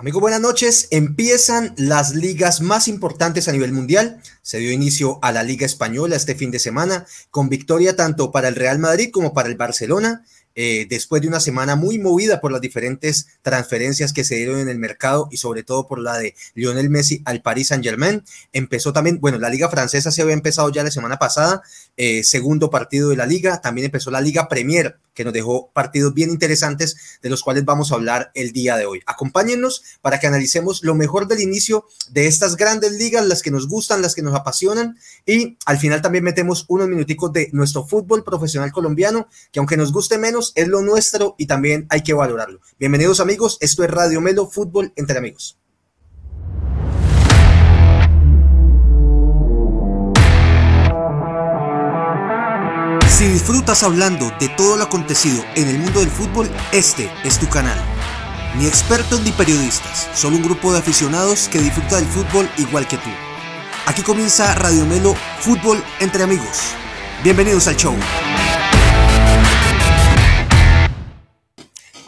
Amigos, buenas noches. Empiezan las ligas más importantes a nivel mundial. Se dio inicio a la Liga Española este fin de semana, con victoria tanto para el Real Madrid como para el Barcelona. Eh, después de una semana muy movida por las diferentes transferencias que se dieron en el mercado y sobre todo por la de Lionel Messi al Paris Saint Germain. Empezó también, bueno, la liga francesa se había empezado ya la semana pasada, eh, segundo partido de la liga, también empezó la liga Premier que nos dejó partidos bien interesantes de los cuales vamos a hablar el día de hoy. Acompáñennos para que analicemos lo mejor del inicio de estas grandes ligas, las que nos gustan, las que nos apasionan y al final también metemos unos minuticos de nuestro fútbol profesional colombiano, que aunque nos guste menos, es lo nuestro y también hay que valorarlo. Bienvenidos amigos, esto es Radio Melo Fútbol entre amigos. Si disfrutas hablando de todo lo acontecido en el mundo del fútbol, este es tu canal. Ni expertos ni periodistas, solo un grupo de aficionados que disfruta del fútbol igual que tú. Aquí comienza Radio Melo Fútbol entre amigos. Bienvenidos al show.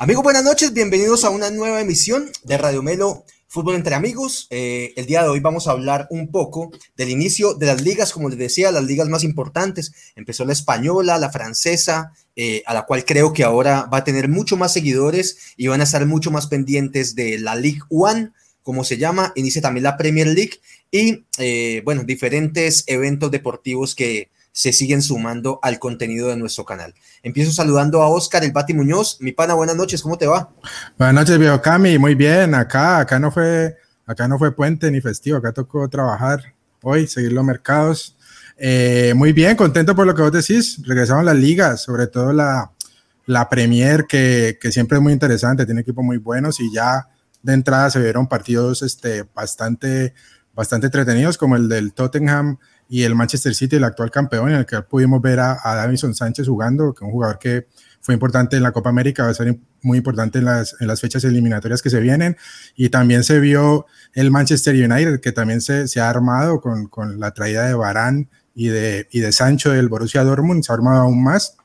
Amigos, buenas noches, bienvenidos a una nueva emisión de Radio Melo Fútbol entre amigos. Eh, el día de hoy vamos a hablar un poco del inicio de las ligas, como les decía, las ligas más importantes. Empezó la española, la francesa, eh, a la cual creo que ahora va a tener mucho más seguidores y van a estar mucho más pendientes de la League One, como se llama. Inicia también la Premier League y, eh, bueno, diferentes eventos deportivos que se siguen sumando al contenido de nuestro canal. Empiezo saludando a Oscar El Bati Muñoz. Mi pana, buenas noches, ¿cómo te va? Buenas noches, viejo Cami, muy bien. Acá, acá no fue, acá no fue puente ni festivo, acá tocó trabajar hoy, seguir los mercados. Eh, muy bien, contento por lo que vos decís. Regresamos a las ligas, sobre todo la, la Premier, que, que siempre es muy interesante, tiene equipos muy buenos y ya de entrada se vieron partidos este, bastante, bastante entretenidos, como el del Tottenham y el Manchester City, el actual campeón, en el que pudimos ver a, a Davison Sánchez jugando, que es un jugador que fue importante en la Copa América, va a ser muy importante en las, en las fechas eliminatorias que se vienen. Y también se vio el Manchester United, que también se, se ha armado con, con, la traída de Barán y de, y de Sancho del Borussia Dortmund, se ha armado aún más.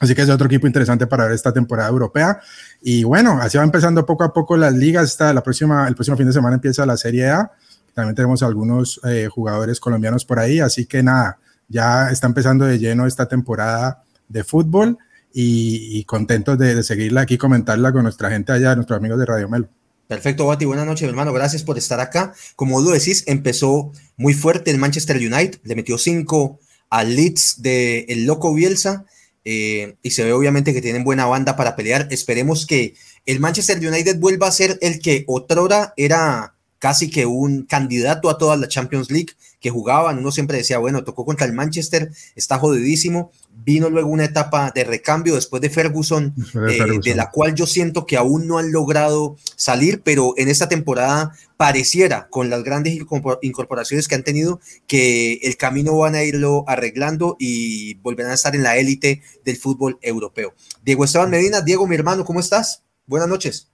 Así que es otro equipo interesante para ver esta temporada europea. Y bueno, así va empezando poco a poco las ligas. Esta, la próxima, el próximo fin de semana empieza la Serie A también tenemos algunos eh, jugadores colombianos por ahí, así que nada, ya está empezando de lleno esta temporada de fútbol y, contentos de, seguirla aquí, comentarla con nuestra gente allá, nuestros amigos de Radio Melo. Perfecto, Bati. Buenas noches, hermano. Gracias por estar acá. Como lo decís, empezó muy fuerte el Manchester United, le metió cinco al Leeds de el Loco Bielsa eh, y se ve obviamente que tienen buena banda para pelear. Esperemos que el Manchester United vuelva a ser el que otrora era casi que un candidato a toda la Champions League que jugaban. Uno siempre decía, bueno, tocó contra el Manchester, está jodidísimo. Vino luego una etapa de recambio después de Ferguson, de, Ferguson. Eh, de la cual yo siento que aún no han logrado salir, pero en esta temporada pareciera, con las grandes incorporaciones que han tenido, que el camino van a irlo arreglando y volverán a estar en la élite del fútbol europeo. Diego Esteban Medina, Diego, mi hermano, ¿cómo estás? Buenas noches.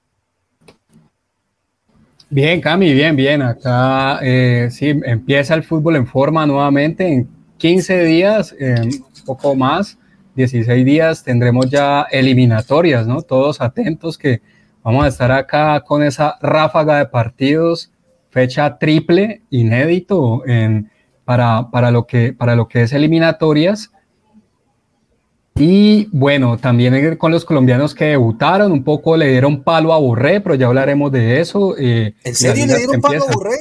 Bien, Cami, bien, bien. Acá eh, sí, empieza el fútbol en forma nuevamente. En 15 días, eh, poco más, 16 días, tendremos ya eliminatorias, ¿no? Todos atentos que vamos a estar acá con esa ráfaga de partidos, fecha triple, inédito en, para, para, lo que, para lo que es eliminatorias. Y bueno, también con los colombianos que debutaron, un poco le dieron palo a Borré, pero ya hablaremos de eso. Eh, ¿En serio le dieron palo a Borré?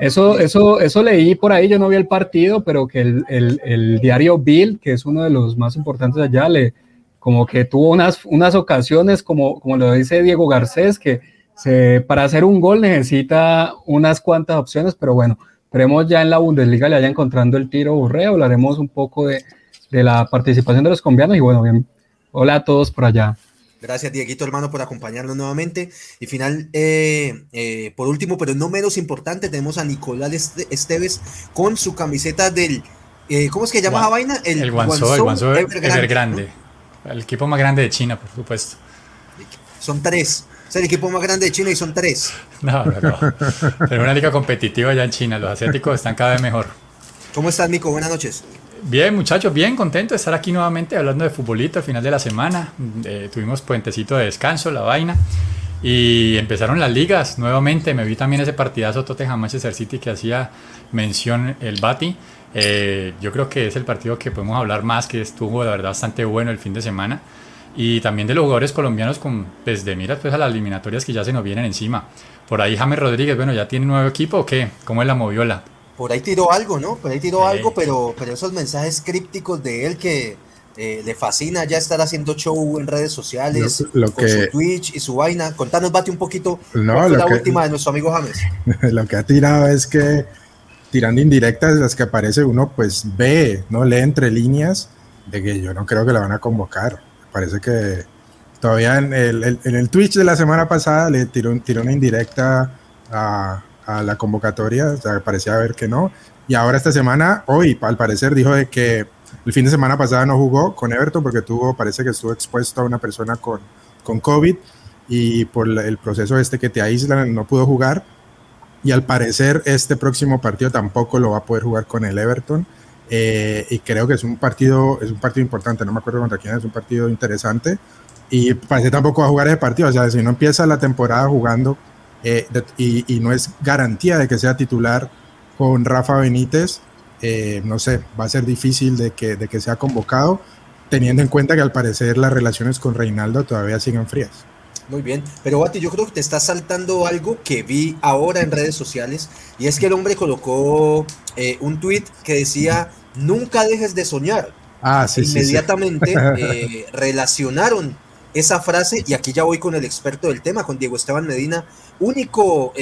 Eso, eso, eso leí por ahí, yo no vi el partido, pero que el, el, el, diario Bill, que es uno de los más importantes allá, le, como que tuvo unas, unas ocasiones, como, como lo dice Diego Garcés, que se, para hacer un gol necesita unas cuantas opciones, pero bueno, esperemos ya en la Bundesliga le haya encontrando el tiro Borré, hablaremos un poco de, de la participación de los colombianos y bueno, bien, hola a todos por allá. Gracias, Dieguito, hermano, por acompañarnos nuevamente. Y final, eh, eh, por último, pero no menos importante, tenemos a Nicolás Esteves con su camiseta del, eh, ¿cómo es que llama esa vaina? El, el Guangzhou, el Guangzhou Evergrande. grande. El equipo más grande de China, por supuesto. Son tres. Es el equipo más grande de China y son tres. No, no, no. Pero una liga competitiva ya en China. Los asiáticos están cada vez mejor. ¿Cómo estás, Nico? Buenas noches. Bien, muchachos, bien contento de estar aquí nuevamente hablando de futbolito al final de la semana. Eh, tuvimos puentecito de descanso, la vaina. Y empezaron las ligas nuevamente. Me vi también ese partidazo Tottenham-Manchester City que hacía mención el Bati. Eh, yo creo que es el partido que podemos hablar más, que estuvo de verdad bastante bueno el fin de semana. Y también de los jugadores colombianos con, pues de miras pues a las eliminatorias que ya se nos vienen encima. Por ahí James Rodríguez, bueno, ¿ya tiene nuevo equipo o qué? ¿Cómo es la moviola? Por ahí tiró algo, ¿no? Por ahí tiró algo, pero, pero esos mensajes crípticos de él que eh, le fascina ya estar haciendo show en redes sociales, con su Twitch y su vaina. Contanos, Bate, un poquito no, la última de nuestro amigo James. lo que ha tirado es que tirando indirectas las que aparece uno pues ve, no lee entre líneas de que yo no creo que la van a convocar. Parece que todavía en el, en el Twitch de la semana pasada le tiró, tiró una indirecta a, a la convocatoria, o sea, parecía ver que no. Y ahora esta semana, hoy al parecer dijo de que el fin de semana pasada no jugó con Everton porque tuvo, parece que estuvo expuesto a una persona con, con COVID y por el proceso este que te aíslan no pudo jugar. Y al parecer este próximo partido tampoco lo va a poder jugar con el Everton. Eh, y creo que es un partido, es un partido importante, no me acuerdo contra quién, es un partido interesante. Y parece tampoco va a jugar ese partido, o sea, si no empieza la temporada jugando eh, y, y, no es garantía de que sea titular con Rafa Benítez, eh, no sé, va a ser difícil de que, de que sea convocado, teniendo en cuenta que al parecer las relaciones con Reinaldo todavía siguen frías. Muy bien, pero Bati, yo creo que te está saltando algo que vi ahora en redes sociales, y es que el hombre colocó eh, un tweet que decía, nunca dejes de soñar. Ah, sí, Inmediatamente eh, relacionaron esa frase, y aquí ya voy con el experto del tema, con Diego Esteban Medina, único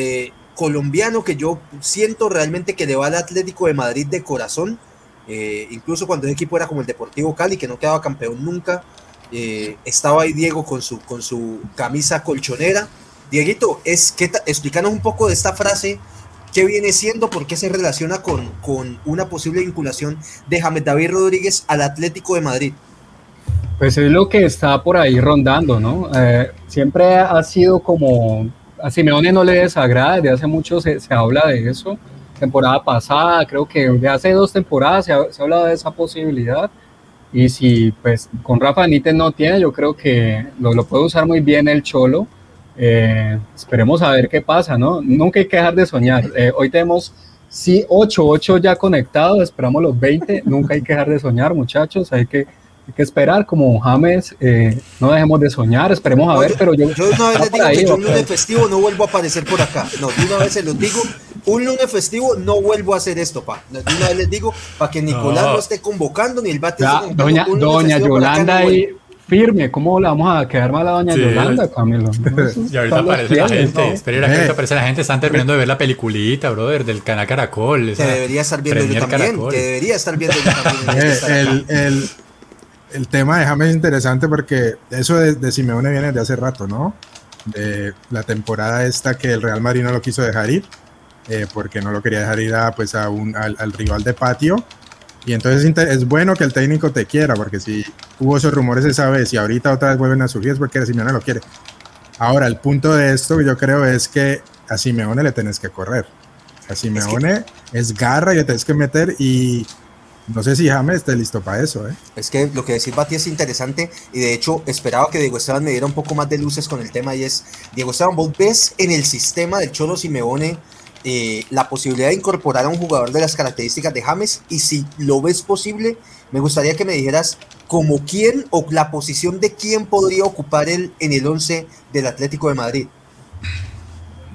colombiano que yo siento realmente que le va al Atlético de Madrid de corazón, eh, incluso cuando el equipo era como el Deportivo Cali, que no quedaba campeón nunca, eh, estaba ahí Diego con su, con su camisa colchonera. Dieguito, es, que, explícanos un poco de esta frase, qué viene siendo, por qué se relaciona con, con una posible vinculación de James David Rodríguez al Atlético de Madrid. Pues es lo que está por ahí rondando, ¿no? Eh, siempre ha sido como a Simeone no le desagrada, desde hace mucho se, se, habla de eso. Temporada pasada, creo que de hace dos temporadas se ha, se ha hablado de esa posibilidad. Y si pues con Rafa Benítez no tiene, yo creo que lo, lo puede usar muy bien el Cholo. Eh, esperemos a ver qué pasa, ¿no? Nunca hay que dejar de soñar. Eh, hoy tenemos sí 8, 8 ya conectados, esperamos los 20. Nunca hay que dejar de soñar, muchachos. Hay que hay que esperar, como James, eh, no dejemos de soñar, esperemos a ver, pero yo... Yo una vez les digo que yo un lunes festivo no vuelvo a aparecer por acá, no, de una vez se los digo, un lunes festivo no vuelvo a hacer esto, pa, de una vez les digo, para que Nicolás no. esté convocando ni el bate... doña doña Yolanda ahí firme, ¿cómo le vamos a quedar mal a doña sí, Yolanda, Camilo? y ahorita aparece la gente, ¿no? espera que aparece la gente, están terminando de ver la peliculita, brother, del canal Caracol. Que debería estar viendo yo también, Caracol. que debería estar viendo yo también. el, el, el tema de James es interesante porque eso de, de, Simeone viene de hace rato, ¿no? De la temporada esta que el Real Madrid no lo quiso dejar ir, eh, porque no lo quería dejar ir a, pues a un, al, al, rival de patio. Y entonces es bueno que el técnico te quiera, porque si hubo esos rumores esa vez y ahorita otra vez vuelven a surgir es porque Simeone lo quiere. Ahora, el punto de esto yo creo es que a Simeone le tenés que correr. A Simeone es, que... es garra y le tenés que meter y no sé si James esté listo para eso, ¿eh? Es que lo que decís Bati es interesante y de hecho esperaba que Diego Esteban me diera un poco más de luces con el tema y es, Diego Esteban, vos ves en el sistema del Cholo Simeone eh, la posibilidad de incorporar a un jugador de las características de James y si lo ves posible, me gustaría que me dijeras como quién o la posición de quién podría ocupar él en el 11 del Atlético de Madrid.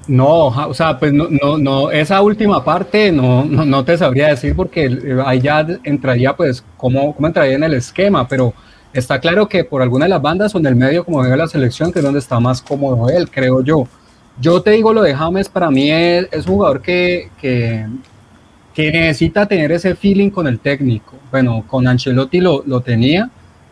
No, o sea, pues no, no, no esa última parte no, no, no, te sabría decir porque ahí ya entraría, pues, cómo, cómo entraría en el esquema, pero está claro que por alguna de las bandas o en el medio, como venga la selección, que es donde está más cómodo él, creo yo. Yo te digo lo de James, para mí es, un jugador que, que, necesita tener ese feeling con el técnico. Bueno, con Ancelotti lo, lo tenía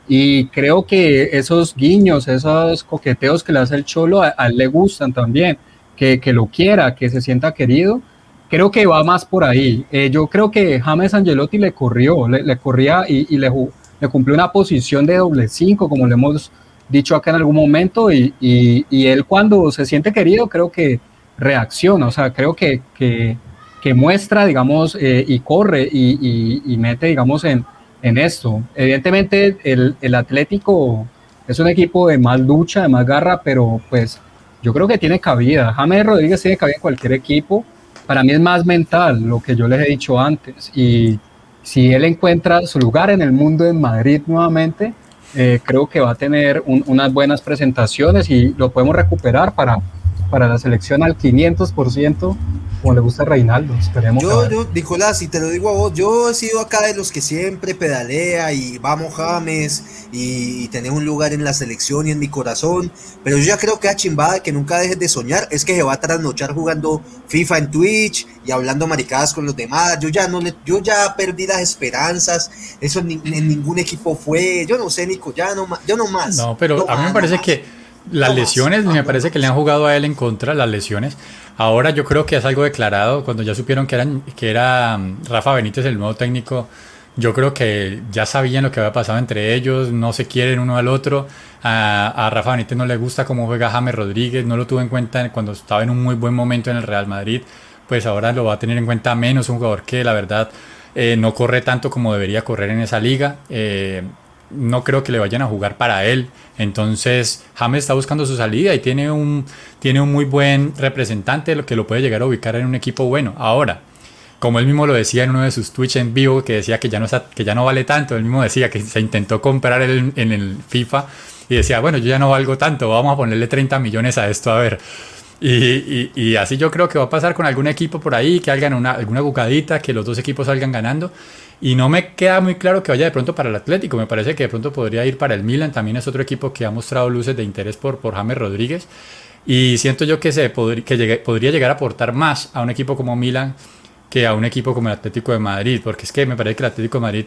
y creo que esos guiños, esos coqueteos que le hace el Cholo, a él le gustan también que, que, lo quiera, que se sienta querido. Creo que va más por ahí. Eh, yo creo que James Angelotti le corrió, le, le corría y, y le, le, cumplió una posición de doble cinco, como le hemos dicho acá en algún momento, y, y, él cuando se siente querido, creo que reacciona, o sea, creo que, que, que muestra, digamos, eh, y corre y, mete, digamos, en, en esto. Evidentemente, el, el Atlético es un equipo de más lucha, de más garra, pero pues yo creo que tiene cabida. James Rodríguez tiene cabida en cualquier equipo. Para mí es más mental, lo que yo les he dicho antes. Y si él encuentra su lugar en el mundo en Madrid nuevamente, eh, creo que va a tener unas buenas presentaciones y lo podemos recuperar para, para la selección al 500% como le gusta a Reinaldo. Esperemos. Yo, yo, Nicolás, y te lo digo a vos, yo he sido acá de los que siempre pedalea y vamos James y, tener un lugar en la selección y en mi corazón, pero yo ya creo que a chimbada que nunca dejes de soñar es que se va a trasnochar jugando FIFA en Twitch y hablando maricadas con los demás. Yo ya no le, yo ya perdí las esperanzas. Eso en, ningún equipo fue. Yo no sé, Nico, ya no, yo no más. No, pero a mí me parece que las lesiones, me parece que le han jugado a él en contra las lesiones. Ahora yo creo que es algo declarado, cuando ya supieron que, eran, que era mm, Rafa Benítez el nuevo técnico, yo creo que ya sabían lo que había pasado entre ellos, no se quieren uno al otro. A, Rafa Benítez no le gusta cómo juega James Rodríguez, no lo tuvo en cuenta cuando estaba en un muy buen momento en el Real Madrid, pues ahora lo va a tener en cuenta menos, un jugador que la verdad eh, no corre tanto como debería correr en esa liga. Eh, no creo que le vayan a jugar para él. Entonces, James está buscando su salida y tiene un, tiene un muy buen representante que lo puede llegar a ubicar en un equipo bueno. Ahora, como él mismo lo decía en uno de sus Twitch en vivo, que decía que ya no, que ya no vale tanto, él mismo decía que se intentó comprar en el FIFA y decía, bueno, yo ya no valgo tanto, vamos a ponerle 30 millones a esto, a ver. Y, y, así yo creo que va a pasar con algún equipo por ahí, que hagan una, alguna bucadita, que los dos equipos salgan ganando. Y no me queda muy claro que vaya de pronto para el Atlético. Me parece que de pronto podría ir para el Milan. También es otro equipo que ha mostrado luces de interés por, por James Rodríguez. Y siento yo que, se que podría llegar a aportar más a un equipo como Milan que a un equipo como el Atlético de Madrid, porque es que me parece que el Atlético de Madrid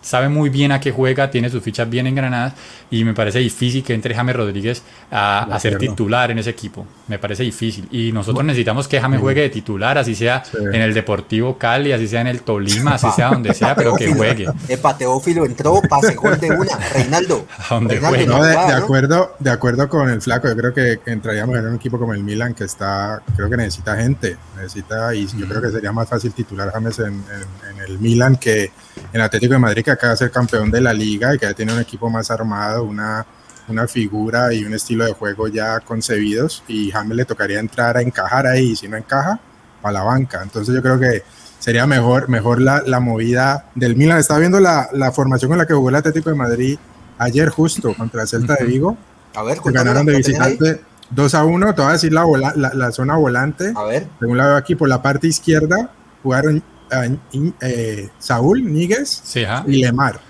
sabe muy bien a qué juega, tiene sus fichas bien engranadas y me parece difícil que entre James Rodríguez a, ser titular en ese equipo. Me parece difícil. Y nosotros necesitamos que James juegue de titular, así sea en el Deportivo Cali, así sea en el Tolima, así sea donde sea, pero que juegue. Epa, Teófilo entró, pase gol de una. Reinaldo. de, acuerdo, de acuerdo con el flaco, yo creo que entraríamos en un equipo como el Milan que está, creo que necesita gente, necesita, y yo creo que sería más fácil el titular James en, el Milan que en Atlético de Madrid, que acaba de ser campeón de la liga y que ya tiene un equipo más armado, una, una figura y un estilo de juego ya concebidos. Y James le tocaría entrar a encajar ahí, y si no encaja, a la banca. Entonces yo creo que sería mejor, mejor la, la movida del Milan. Estaba viendo la, la, formación con la que jugó el Atlético de Madrid ayer justo contra el Celta de Vigo. A ver, ganaron de visitante 2 a 1, te voy a decir la, la, la, zona volante. A ver. Según la veo aquí, por la parte izquierda, jugaron eh, Saúl Níguez y Lemar.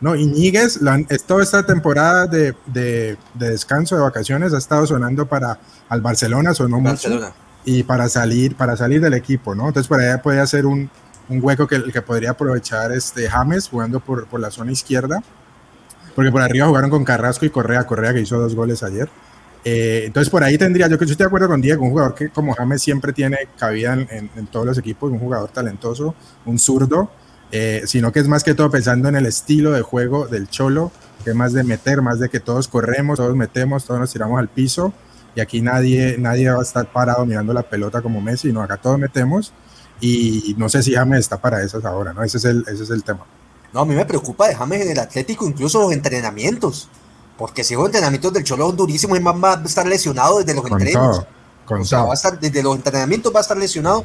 No, y Níguez, toda esta temporada de, de, descanso, de vacaciones, ha estado sonando para al Barcelona, sonó mucho. Y para salir, para salir del equipo, ¿no? Entonces por allá puede hacer un, un hueco que, que, podría aprovechar este James jugando por, por la zona izquierda. Porque por arriba jugaron con Carrasco y Correa, Correa que hizo dos goles ayer. Eh, entonces por ahí tendría, yo que estoy de acuerdo con Diego, un jugador que como James siempre tiene cabida en, todos los equipos, un jugador talentoso, un zurdo, eh, sino que es más que todo pensando en el estilo de juego del Cholo, que es más de meter, más de que todos corremos, todos metemos, todos nos tiramos al piso, y aquí nadie, nadie va a estar parado mirando la pelota como Messi, no, acá todos metemos, y no sé si James está para esas ahora, ¿no? Ese es el, ese es el tema. No, a mí me preocupa de James en el Atlético, incluso los entrenamientos. Porque si los entrenamientos del Cholo son durísimos, es va a estar lesionado desde los entrenos. o sea, va a estar, desde los entrenamientos va a estar lesionado.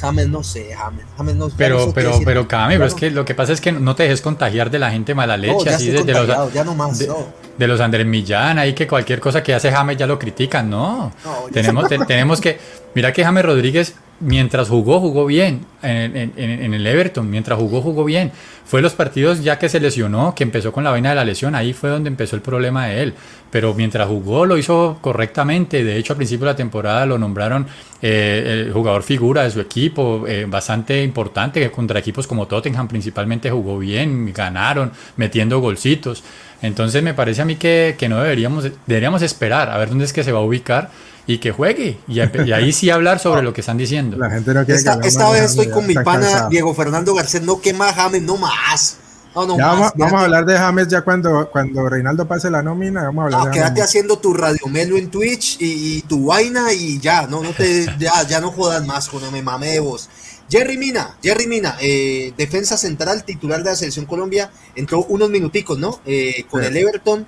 James no sé, James, James no Pero, pero, pero, Cami, pero es que lo que pasa es que no te dejes contagiar de la gente mala leche, así de, los, ya no más, de, de, los Andrés Millán, ahí que cualquier cosa que hace James ya lo critican, no. tenemos, tenemos que, mira que James Rodríguez mientras jugó, jugó bien en, el Everton, mientras jugó, jugó bien. Fue los partidos ya que se lesionó, que empezó con la vaina de la lesión, ahí fue donde empezó el problema de él. Pero mientras jugó lo hizo correctamente, de hecho al principio de la temporada lo nombraron eh, el jugador figura de su equipo, eh, bastante importante, que contra equipos como Tottenham principalmente jugó bien, ganaron, metiendo golcitos. Entonces me parece a mí que, que no deberíamos, deberíamos esperar a ver dónde es que se va a ubicar y que juegue. Y, ahí sí hablar sobre lo que están diciendo. La gente no quiere esta, esta vez estoy con mi pana Diego Fernando Garcés, no que más James, no más. vamos, a hablar de James ya cuando, cuando Reinaldo pase la nómina. Vamos a hablar no, quédate haciendo tu radiomelo en Twitch y, tu vaina y ya, no, no te, ya, ya no jodas más con me mame de vos. Jerry Mina, Jerry Mina, eh, defensa central, titular de la selección Colombia, entró unos minuticos, ¿no? Eh, con el Everton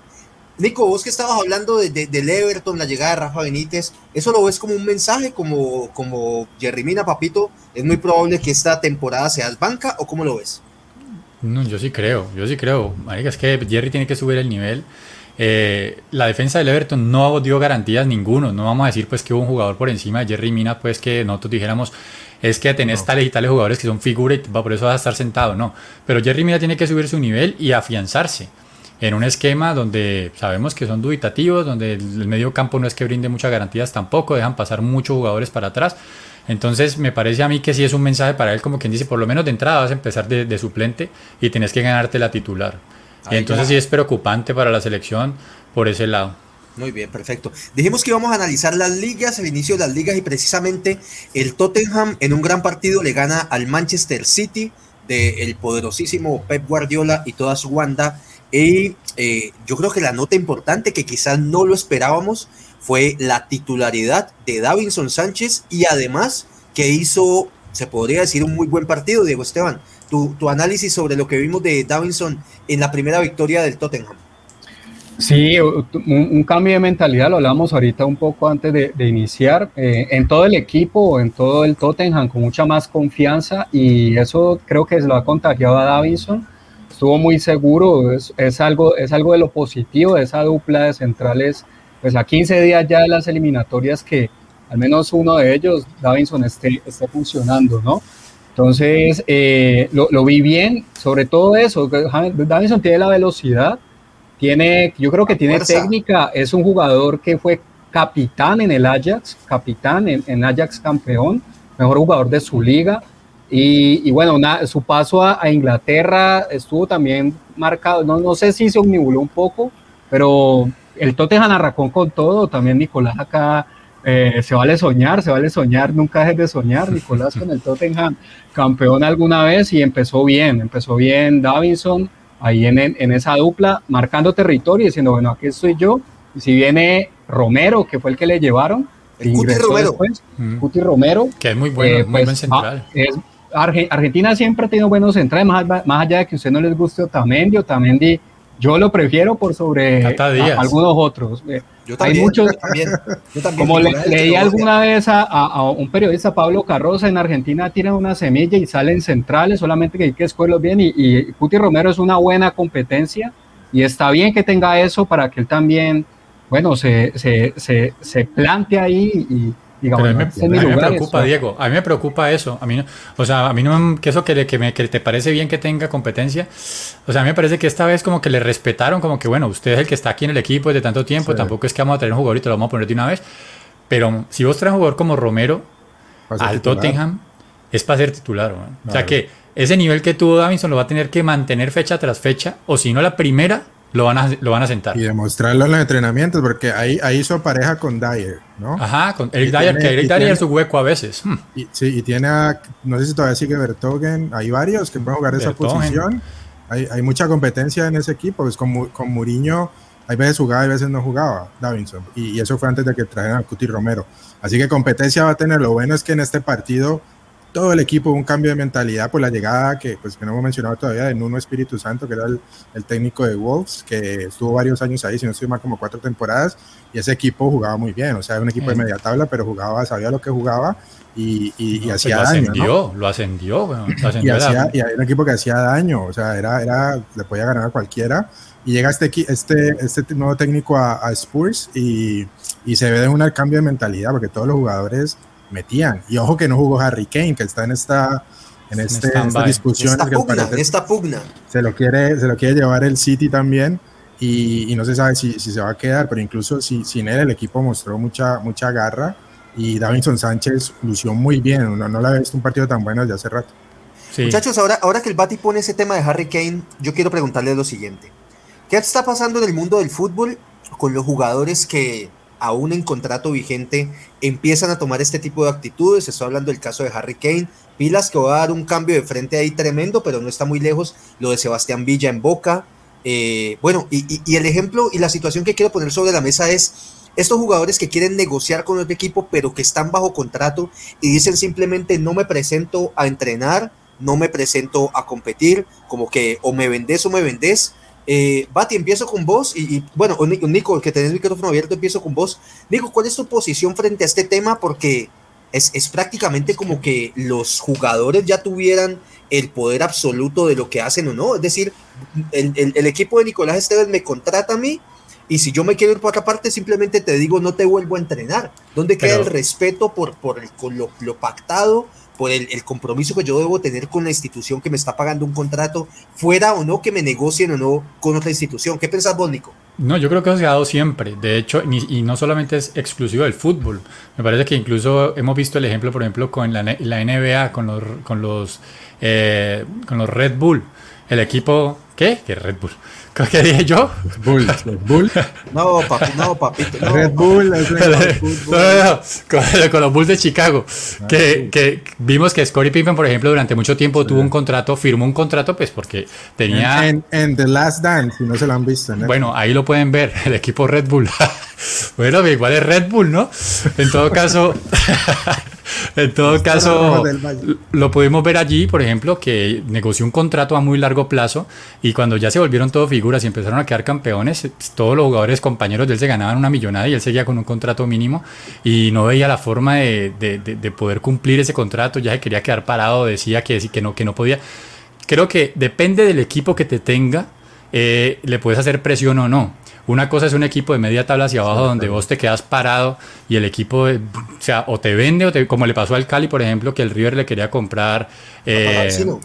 Nico, vos que estabas hablando de, del Everton, la llegada de Rafa Benítez, ¿eso lo ves como un mensaje, como, como Jerry Mina, papito? ¿Es muy probable que esta temporada seas banca o cómo lo ves? No, yo sí creo, yo sí creo. Marica, es que Jerry tiene que subir el nivel. Eh, la defensa del Everton no dio garantías ninguno. No vamos a decir pues que hubo un jugador por encima de Jerry Mina, pues que nosotros dijéramos es que tenés tales y tales jugadores que son figura y por eso vas a estar sentado. No, pero Jerry Mina tiene que subir su nivel y afianzarse en un esquema donde sabemos que son dubitativos, donde el medio campo no es que brinde muchas garantías tampoco, dejan pasar muchos jugadores para atrás. Entonces me parece a mí que sí es un mensaje para él como quien dice, por lo menos de entrada vas a empezar de, suplente y tienes que ganarte la titular. y entonces sí es preocupante para la selección por ese lado. Muy bien, perfecto. Dijimos que íbamos a analizar las ligas, el inicio de las ligas y precisamente el Tottenham en un gran partido le gana al Manchester City del poderosísimo Pep Guardiola y toda su Wanda y eh, yo creo que la nota importante que quizás no lo esperábamos fue la titularidad de Davinson Sánchez y además que hizo, se podría decir, un muy buen partido, Diego Esteban. Tu, tu análisis sobre lo que vimos de Davinson en la primera victoria del Tottenham. Sí, un, cambio de mentalidad, lo hablamos ahorita un poco antes de, iniciar, eh, en todo el equipo, en todo el Tottenham, con mucha más confianza y eso creo que se lo ha contagiado a Davinson estuvo muy seguro, es, es, algo, es algo de lo positivo de esa dupla de centrales, pues a 15 días ya de las eliminatorias que al menos uno de ellos, Davinson, esté, esté funcionando, ¿no? Entonces, eh, lo, lo, vi bien, sobre todo eso, Davinson tiene la velocidad, tiene, yo creo que tiene técnica, es un jugador que fue capitán en el Ajax, capitán en, en Ajax campeón, mejor jugador de su liga, y, bueno, su paso a, Inglaterra estuvo también marcado, no, no sé si se omnibuló un poco, pero el Tottenham arrancó con todo, también Nicolás acá eh, se vale soñar, se vale soñar, nunca dejes de soñar, Nicolás con el Tottenham campeón alguna vez y empezó bien, empezó bien Davinson ahí en, en esa dupla, marcando territorio, diciendo, bueno, aquí estoy yo, y si viene Romero, que fue el que le llevaron, Cuti Romero. Cuti Romero. Que es muy bueno, eh, muy buen pues, central. Es, Argentina siempre ha tenido buenos centrales, más, más, allá de que a usted no les guste Otamendi, Otamendi yo lo prefiero por sobre algunos otros. Eh, yo también, Hay muchos, como leí alguna vez a, un periodista, Pablo Carroza, en Argentina tiran una semilla y salen centrales, solamente que hay que escogerlos bien y, y Puti Romero es una buena competencia y está bien que tenga eso para que él también, bueno, se, se, se, se plante ahí y pero a mí, me, preocupa, Diego. A mí me preocupa eso. A mí, o sea, a mí no que eso que, que, me, que te parece bien que tenga competencia. O sea, a mí me parece que esta vez como que le respetaron, como que bueno, usted es el que está aquí en el equipo desde tanto tiempo. Tampoco es que vamos a tener un jugador y te lo vamos a poner de una vez. Pero si vos traes un jugador como Romero al Tottenham, es para ser titular. O sea que ese nivel que tuvo Davinson lo va a tener que mantener fecha tras fecha. O si no, la primera lo van a, lo van a sentar. Y demostrarlo en los entrenamientos, porque ahí, ahí hizo pareja con Dyer, ¿no? Ajá, con Eric Dyer, que Eric Dyer es su hueco a veces. Hmm. Y, sí, y tiene, no sé si todavía sigue Bertogen, hay varios que pueden jugar esa posición. Hay, hay, mucha competencia en ese equipo, pues con, con Muriño hay veces jugaba y veces no jugaba Davinson, y, y eso fue antes de que trajeran a Cuti Romero. Así que competencia va a tener, lo bueno es que en este partido todo el equipo un cambio de mentalidad por la llegada que, pues, que no hemos mencionado todavía de Nuno Espíritu Santo, que era el, técnico de Wolves, que estuvo varios años ahí, si no estoy mal, como cuatro temporadas, y ese equipo jugaba muy bien, o sea, era un equipo de media tabla, pero jugaba, sabía lo que jugaba y, y, pues hacía lo daño. Ascendió, Lo ascendió, bueno, lo ascendió. Y, hacía, y era un equipo que hacía daño, o sea, era, era, le podía ganar a cualquiera. Y llega este, este, este nuevo técnico a, a Spurs y, y se ve de un cambio de mentalidad, porque todos los jugadores metían. Y ojo que no jugó Harry Kane, que está en esta en, este, esta discusión. Esta pugna, esta pugna. Se lo, quiere, se lo quiere llevar el City también. Y, y no se sabe si, si, se va a quedar, pero incluso si, sin él el equipo mostró mucha, mucha garra y Davinson Sánchez lució muy bien, no, no le había visto un partido tan bueno desde hace rato. Muchachos, ahora, ahora que el Bati pone ese tema de Harry Kane, yo quiero preguntarle lo siguiente. ¿Qué está pasando en el mundo del fútbol con los jugadores que aún en contrato vigente, empiezan a tomar este tipo de actitudes. Estoy hablando del caso de Harry Kane, pilas que va a dar un cambio de frente ahí tremendo, pero no está muy lejos lo de Sebastián Villa en Boca. Eh, bueno, y, el ejemplo y la situación que quiero poner sobre la mesa es estos jugadores que quieren negociar con otro equipo, pero que están bajo contrato y dicen simplemente no me presento a entrenar, no me presento a competir, como que o me vendes o me vendes. Eh, Bati, empiezo con vos y, bueno, Nico, que tenés el micrófono abierto, empiezo con vos. Nico, ¿cuál es tu posición frente a este tema? Porque es, es prácticamente como que los jugadores ya tuvieran el poder absoluto de lo que hacen o no. Es decir, el, el, equipo de Nicolás Esteves me contrata a mí y si yo me quiero ir por otra parte, simplemente te digo, no te vuelvo a entrenar. ¿Dónde queda el respeto por, por el, lo, lo, pactado, por el, compromiso que yo debo tener con la institución que me está pagando un contrato, fuera o no que me negocien o no con otra institución? ¿Qué pensás vos, Nico? No, yo creo que eso se ha dado siempre. De hecho, y no solamente es exclusivo del fútbol. Me parece que incluso hemos visto el ejemplo, por ejemplo, con la, la NBA, con los, con los eh, con los Red Bull. El equipo, ¿qué? ¿Qué Red Bull? ¿Qué dije yo? Bull, Bull. No, papi, no, papito. No, Red Bull. Es con, los Bulls de Chicago. Ah, que, que, vimos que Scottie Pippen, por ejemplo, durante mucho tiempo tuvo un contrato, firmó un contrato, pues porque tenía. En, en, The Last Dance, si no se lo han visto. Bueno, ahí lo pueden ver, el equipo Red Bull. bueno, igual es Red Bull, ¿no? En todo caso. en todo caso, lo pudimos ver allí, por ejemplo, que negoció un contrato a muy largo plazo y cuando ya se volvieron todo figuras y empezaron a quedar campeones, todos los jugadores compañeros de él se ganaban una millonada y él seguía con un contrato mínimo y no veía la forma de, de, poder cumplir ese contrato, ya se quería quedar parado, decía que, que, no, que no podía. Creo que depende del equipo que te tenga, eh, le puedes hacer presión o no. Una cosa es un equipo de media tabla hacia abajo donde vos te quedas parado y el equipo, o sea, o te vende, o te, como le pasó al Cali, por ejemplo, que el River le quería comprar eh,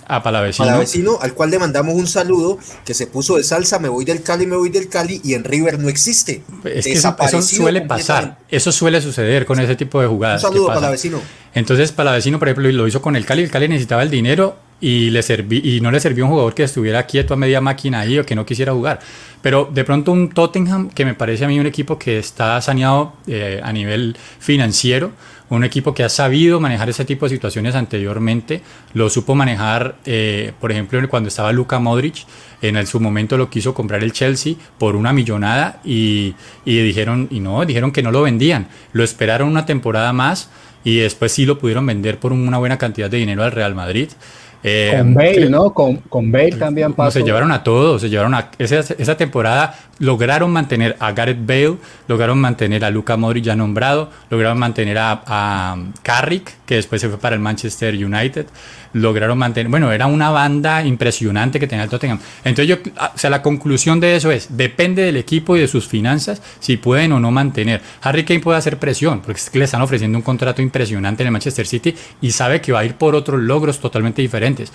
a Palavecino. Palavecino, al cual le mandamos un saludo, que se puso de salsa, me voy del Cali, me voy del Cali, y en River no existe. Es que eso, suele pasar, eso suele suceder con ese tipo de jugadas. Un saludo, Palavecino. Entonces, Palavecino, por ejemplo, lo hizo con el Cali, el Cali necesitaba el dinero y, le serví, y no le sirvió un jugador que estuviera quieto a media máquina ahí o que no quisiera jugar. Pero de pronto un Tottenham, que me parece a mí un equipo que está saneado eh, a nivel financiero, un equipo que ha sabido manejar ese tipo de situaciones anteriormente, lo supo manejar, eh, por ejemplo, cuando estaba Luka Modric, en su momento lo quiso comprar el Chelsea por una millonada y, y dijeron, y no, dijeron que no lo vendían, lo esperaron una temporada más y después sí lo pudieron vender por una buena cantidad de dinero al Real Madrid. Eh, con Bale, ¿no? Con, con Bale también pasó. se llevaron a todos, se llevaron a esa, esa, temporada lograron mantener a Gareth Bale, lograron mantener a Luka Modric ya nombrado, lograron mantener a, a Carrick, que después se fue para el Manchester United, lograron mantener, bueno, era una banda impresionante que tenía el Tottenham. Entonces yo, ah, o sea, la conclusión de eso es, depende del equipo y de sus finanzas si pueden o no mantener. Harry Kane puede hacer presión, porque es que le están ofreciendo un contrato impresionante en el Manchester City y sabe que va a ir por otros logros totalmente diferentes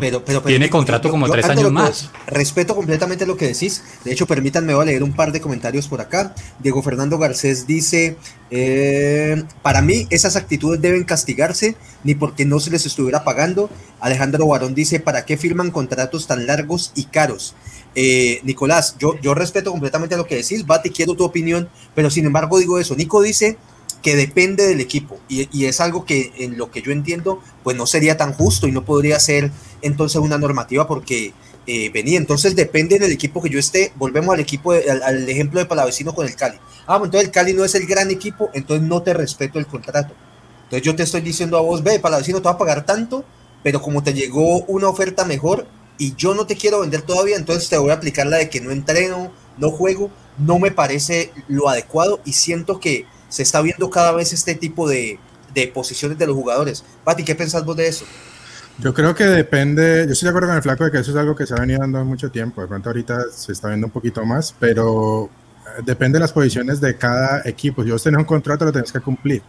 pero, tiene contrato como tres años más. Respeto completamente lo que decís. De hecho, permítanme, voy a leer un par de comentarios por acá. Diego Fernando Garcés dice, eh, para mí esas actitudes deben castigarse, ni porque no se les estuviera pagando. Alejandro Barón dice, ¿para qué firman contratos tan largos y caros? Eh, Nicolás, yo, yo respeto completamente lo que decís, Bati, quiero tu opinión, pero sin embargo digo eso. Nico dice que depende del equipo. Y, es algo que en lo que yo entiendo pues no sería tan justo y no podría ser entonces una normativa porque eh, venía. Entonces depende del equipo que yo esté. Volvemos al equipo al, ejemplo de Palavecino con el Cali. Ah entonces el Cali no es el gran equipo entonces no te respeto el contrato. Entonces yo te estoy diciendo a vos ve Palavecino te va a pagar tanto pero como te llegó una oferta mejor y yo no te quiero vender todavía entonces te voy a aplicar la de que no entreno no juego no me parece lo adecuado y siento que se está viendo cada vez este tipo de, de posiciones de los jugadores. Pati, ¿qué pensás vos de eso? Yo creo que depende, yo estoy de acuerdo con el flaco de que eso es algo que se ha venido dando mucho tiempo, de pronto ahorita se está viendo un poquito más, pero eh, depende de las posiciones de cada equipo. Si vos tenés un contrato, lo tenés que cumplir.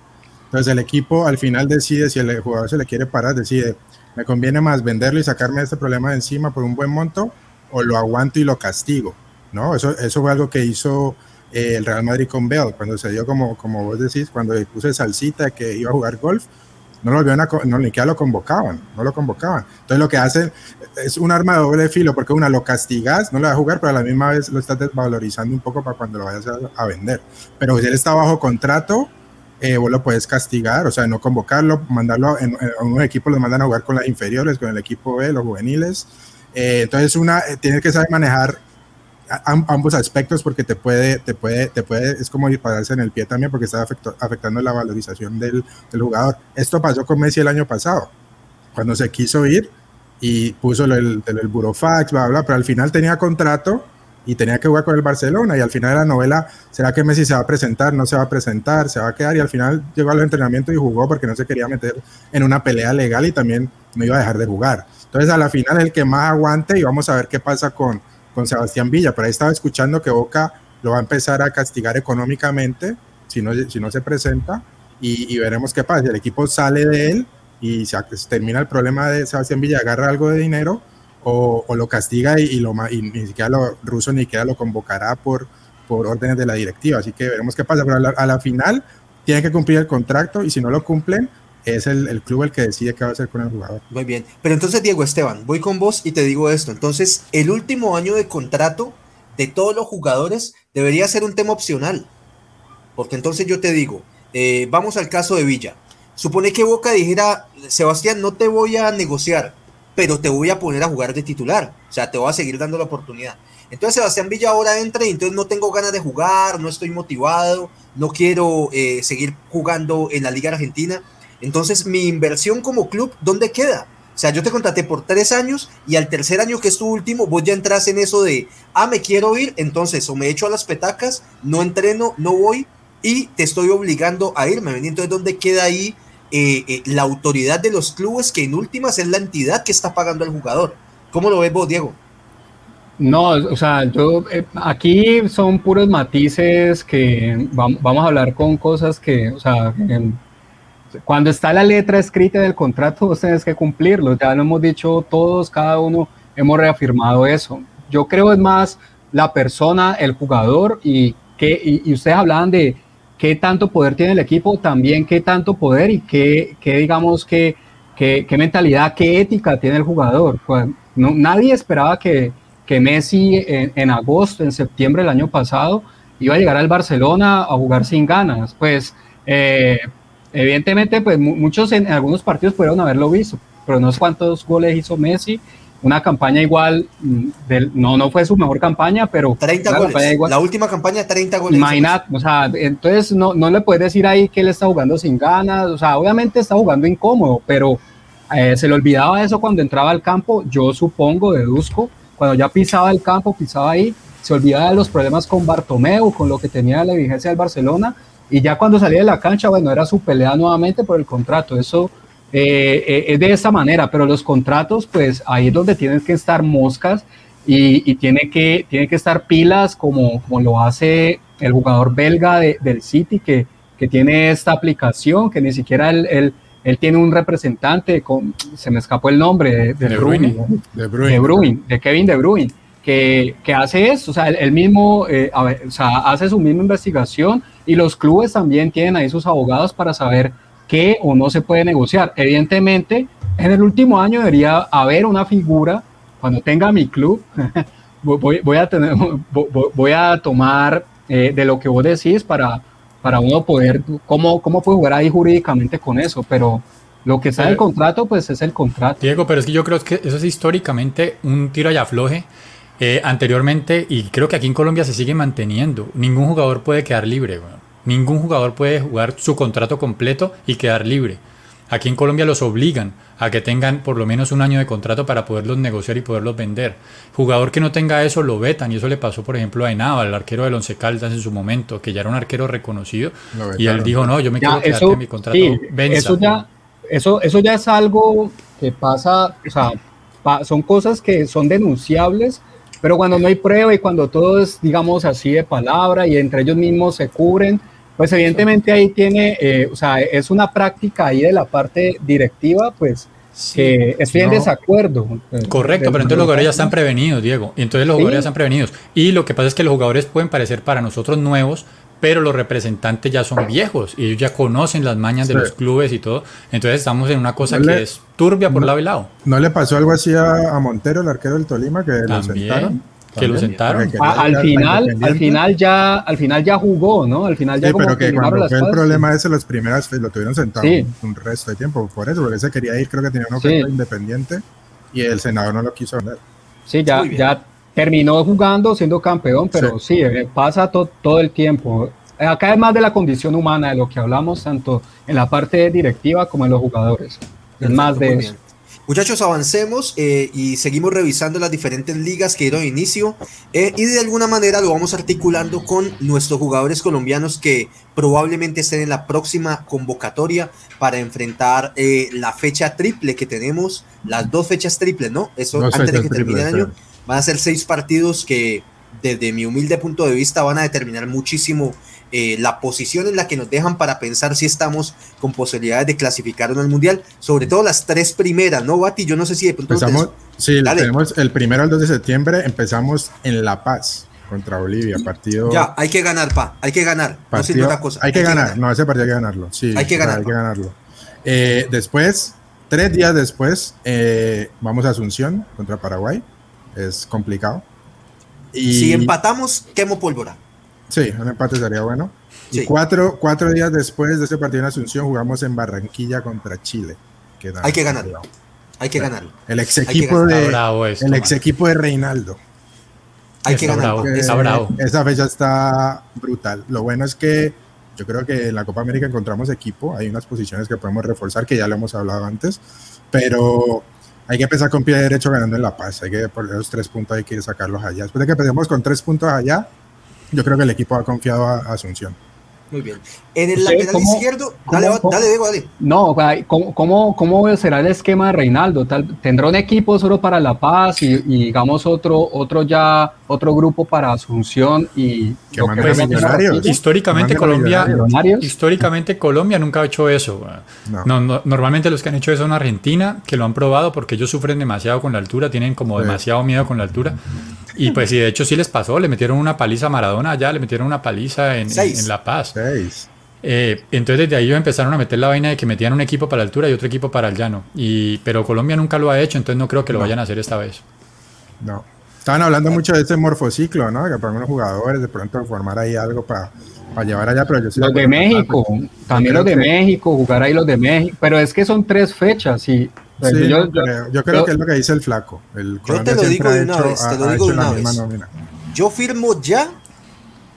Entonces el equipo al final decide, si el jugador se le quiere parar, decide, me conviene más venderlo y sacarme este problema de encima por un buen monto, o lo aguanto y lo castigo. ¿no? Eso, eso fue algo que hizo eh, el Real Madrid con Bell, cuando se dio como, como vos decís, cuando puse salsita que iba a jugar golf, no lo a, no, ni siquiera lo convocaban, no lo convocaban. Entonces lo que hacen es un arma de doble filo, porque una lo castigas, no lo va a jugar, pero a la misma vez lo estás desvalorizando un poco para cuando lo vayas a, vender. Pero si él está bajo contrato, eh, vos lo puedes castigar, o sea, no convocarlo, mandarlo en, un equipo, lo mandan a jugar con las inferiores, con el equipo B, los juveniles. Eh, entonces, una, tiene que saber manejar ambos aspectos porque te puede, te puede, te puede, es como dispararse en el pie también porque está afectando la valorización del, del, jugador. Esto pasó con Messi el año pasado. Cuando se quiso ir, y puso el, el, burofax, bla, bla, pero al final tenía contrato y tenía que jugar con el Barcelona y al final de la novela, ¿será que Messi se va a presentar? ¿No se va a presentar? ¿Se va a quedar? Y al final llegó a los entrenamientos y jugó porque no se quería meter en una pelea legal y también no iba a dejar de jugar. Entonces a la final el que más aguante y vamos a ver qué pasa con, con Sebastián Villa. Por ahí estaba escuchando que Boca lo va a empezar a castigar económicamente si no, si no se presenta y, veremos qué pasa. El equipo sale de él y se, termina el problema de Sebastián Villa, agarra algo de dinero o, lo castiga y, lo, y ni siquiera lo ruso ni siquiera lo convocará por, por órdenes de la directiva. Así que veremos qué pasa. Pero a la, final tiene que cumplir el contrato y si no lo cumplen, es el, el, club el que decide qué va a hacer con el jugador. Muy bien. Pero entonces, Diego Esteban, voy con vos y te digo esto. Entonces, el último año de contrato de todos los jugadores debería ser un tema opcional. Porque entonces yo te digo, eh, vamos al caso de Villa. Supone que Boca dijera, Sebastián, no te voy a negociar, pero te voy a poner a jugar de titular. O sea, te voy a seguir dando la oportunidad. Entonces Sebastián Villa ahora entra y entonces no tengo ganas de jugar, no estoy motivado, no quiero eh, seguir jugando en la Liga Argentina. Entonces mi inversión como club, ¿dónde queda? O sea, yo te contraté por tres años y al tercer año que es tu último, vos ya entras en eso de, ah, me quiero ir, entonces o me echo a las petacas, no entreno, no voy y te estoy obligando a irme. Entonces, ¿dónde queda ahí eh, eh, la autoridad de los clubes que en últimas es la entidad que está pagando al jugador? ¿Cómo lo ves vos, Diego? No, o sea, yo eh, aquí son puros matices que vamos a hablar con cosas que, o sea, cuando está la letra escrita del contrato, vos tenés que cumplirlo. Ya lo hemos dicho todos, cada uno hemos reafirmado eso. Yo creo es más la persona, el jugador y que, y ustedes hablaban de, qué tanto poder tiene el equipo, también qué tanto poder y qué, qué digamos, qué, qué, mentalidad, qué ética tiene el jugador. Pues, no, nadie esperaba que, que Messi en, en, agosto, en septiembre del año pasado, iba a llegar al Barcelona a jugar sin ganas. Pues eh, evidentemente, pues muchos en, algunos partidos pudieron haberlo visto, pero no sé cuántos goles hizo Messi. Una campaña igual, mm, del, no, no fue su mejor campaña, pero... 30 goles, la última campaña 30 goles. Imagínate, o sea, entonces no, no le puedes decir ahí que él está jugando sin ganas, o sea, obviamente está jugando incómodo, pero eh, se le olvidaba eso cuando entraba al campo, yo supongo, deduzco, cuando ya pisaba el campo, pisaba ahí, se olvidaba de los problemas con Bartomeu, con lo que tenía la vigencia del Barcelona, y ya cuando salía de la cancha, bueno, era su pelea nuevamente por el contrato, eso eh, eh, es de esa manera, pero los contratos, pues ahí es donde tienen que estar moscas y, tiene, que, tiene que estar pilas como, como lo hace el jugador belga del City, que, que tiene esta aplicación, que ni siquiera él, él, tiene un representante, con, se me escapó el nombre, de, de, Bruyne, de, Bruyne. de, Kevin De Bruyne. Que, que, hace eso, o sea, él, mismo eh, o sea, hace su misma investigación y los clubes también tienen ahí sus abogados para saber que o no se puede negociar. Evidentemente, en el último año debería haber una figura, cuando tenga mi club, voy, a, tener, voy a tomar eh, de lo que vos decís para, para uno poder, cómo, cómo puede jugar ahí jurídicamente con eso, pero lo que está en el contrato, pues es el contrato. Diego, pero es que yo creo que eso es históricamente un tiro y afloje. Eh, anteriormente, y creo que aquí en Colombia se sigue manteniendo, ningún jugador puede quedar libre. Ningún jugador puede jugar su contrato completo y quedar libre. Aquí en Colombia los obligan a que tengan por lo menos un año de contrato para poderlos negociar y poderlos vender. Jugador que no tenga eso lo vetan y eso le pasó por ejemplo a Enaba, el arquero del Once Caldas en su momento, que ya era un arquero reconocido y él dijo no, yo me quiero quedar en mi contrato. eso ya, eso, eso ya es algo que pasa, o sea, son cosas que son denunciables, pero cuando no hay prueba y cuando todo es digamos así de palabra y entre ellos mismos se cubren pues evidentemente ahí tiene, eh, o sea, es una práctica ahí de la parte directiva, pues que estoy en desacuerdo. Eh, Correcto, pero entonces los jugadores ya están prevenidos, Diego. Y entonces los jugadores ya están prevenidos. Y lo que pasa es que los jugadores pueden parecer para nosotros nuevos, pero los representantes ya son viejos y ellos ya conocen las mañas de los clubes y todo. Entonces estamos en una cosa que es turbia por lado y lado. ¿No le pasó algo así a, Montero, el arquero del Tolima, que lo sentaron? que lo sentaron. al final, al final ya, al final ya jugó, ¿no? Al final ya sí, pero que cuando fue el problema ese, las primeras lo tuvieron sentado un, resto de tiempo, por eso, porque se quería ir, creo que tenía una oferta independiente y el senador no lo quiso vender. Sí, ya, ya terminó jugando, siendo campeón, pero sí, eh, pasa todo el tiempo. Acá es más de la condición humana de lo que hablamos, tanto en la parte directiva como en los jugadores. Es más de eso. Muchachos, avancemos eh, y seguimos revisando las diferentes ligas que dieron inicio eh, y de alguna manera lo vamos articulando con nuestros jugadores colombianos que probablemente estén en la próxima convocatoria para enfrentar eh, la fecha triple que tenemos, las dos fechas triples, ¿no? Eso antes de que termine el año. Van a ser seis partidos que desde mi humilde punto de vista van a determinar muchísimo eh, la posición en la que nos dejan para pensar si estamos con posibilidades de clasificar no al mundial, sobre todo las tres primeras, ¿no, Bati? Yo no sé si de pronto Empezamos, sí, tenemos el primero al 2 de septiembre, empezamos en La Paz contra Bolivia, partido... Ya, hay que ganar, pa, hay que ganar. no partido- otra cosa. hay que ganar, no, ese partido hay que ganarlo, sí. Hay que ganarlo. Hay que ganarlo. Eh, después, tres días después, eh, vamos a Asunción contra Paraguay, es complicado. Y, Si empatamos, quemo pólvora. Sí, un empate sería bueno. Y Sí. cuatro, cuatro días después de ese partido en Asunción jugamos en Barranquilla contra Chile. que Hay que ganarlo. Hay que ganarlo. El ex equipo de, esto, el ex equipo de Reinaldo. Hay que ganarlo. bravo, está bravo. Esa fecha está brutal. Lo bueno es que yo creo que en la Copa América encontramos equipo. Hay unas posiciones que podemos reforzar, que ya lo hemos hablado antes. Pero hay que empezar con pie derecho ganando en La Paz. Hay que por esos tres puntos hay que sacarlos allá. Después de que empecemos con tres puntos allá, yo creo que el equipo ha confiado a Asunción. Muy bien. En el lateral ¿cómo- izquierdo, cómo- dale, cómo- dale, Diego, dale. No, ¿cómo, cómo, cómo será el esquema de Reinaldo? Tal, ¿Tendrá un equipo solo para La Paz y, y digamos otro, otro ya, otro grupo para Asunción y Que Millonarios. Históricamente Colombia, Millonarios. Históricamente Colombia nunca ha hecho eso. No. No, no, normalmente los que han hecho eso son Argentina, que lo han probado porque ellos sufren demasiado con la altura, tienen como Sí. demasiado miedo con la altura. Y pues sí, de hecho sí les pasó, le metieron una paliza a Maradona allá, le metieron una paliza en, en- Seis. en La Paz. Seis. Eh, entonces desde ahí ellos empezaron a meter la vaina de que metían un equipo para la altura y otro equipo para el llano. Y, pero Colombia nunca lo ha hecho, entonces no creo que lo vayan a hacer esta vez. No. Estaban hablando mucho de este morfociclo, ¿no? Que para unos jugadores de pronto formar ahí algo para llevar allá, pero yo sí Los de México, también los de que- México, jugar ahí los de México, pero es que son tres fechas y pues, Sí, yo- yo- creo. Yo creo yo- que es lo que dice el flaco. El te Colombia lo digo de una hecho- vez, te lo digo de una vez. nómina. Yo firmo ya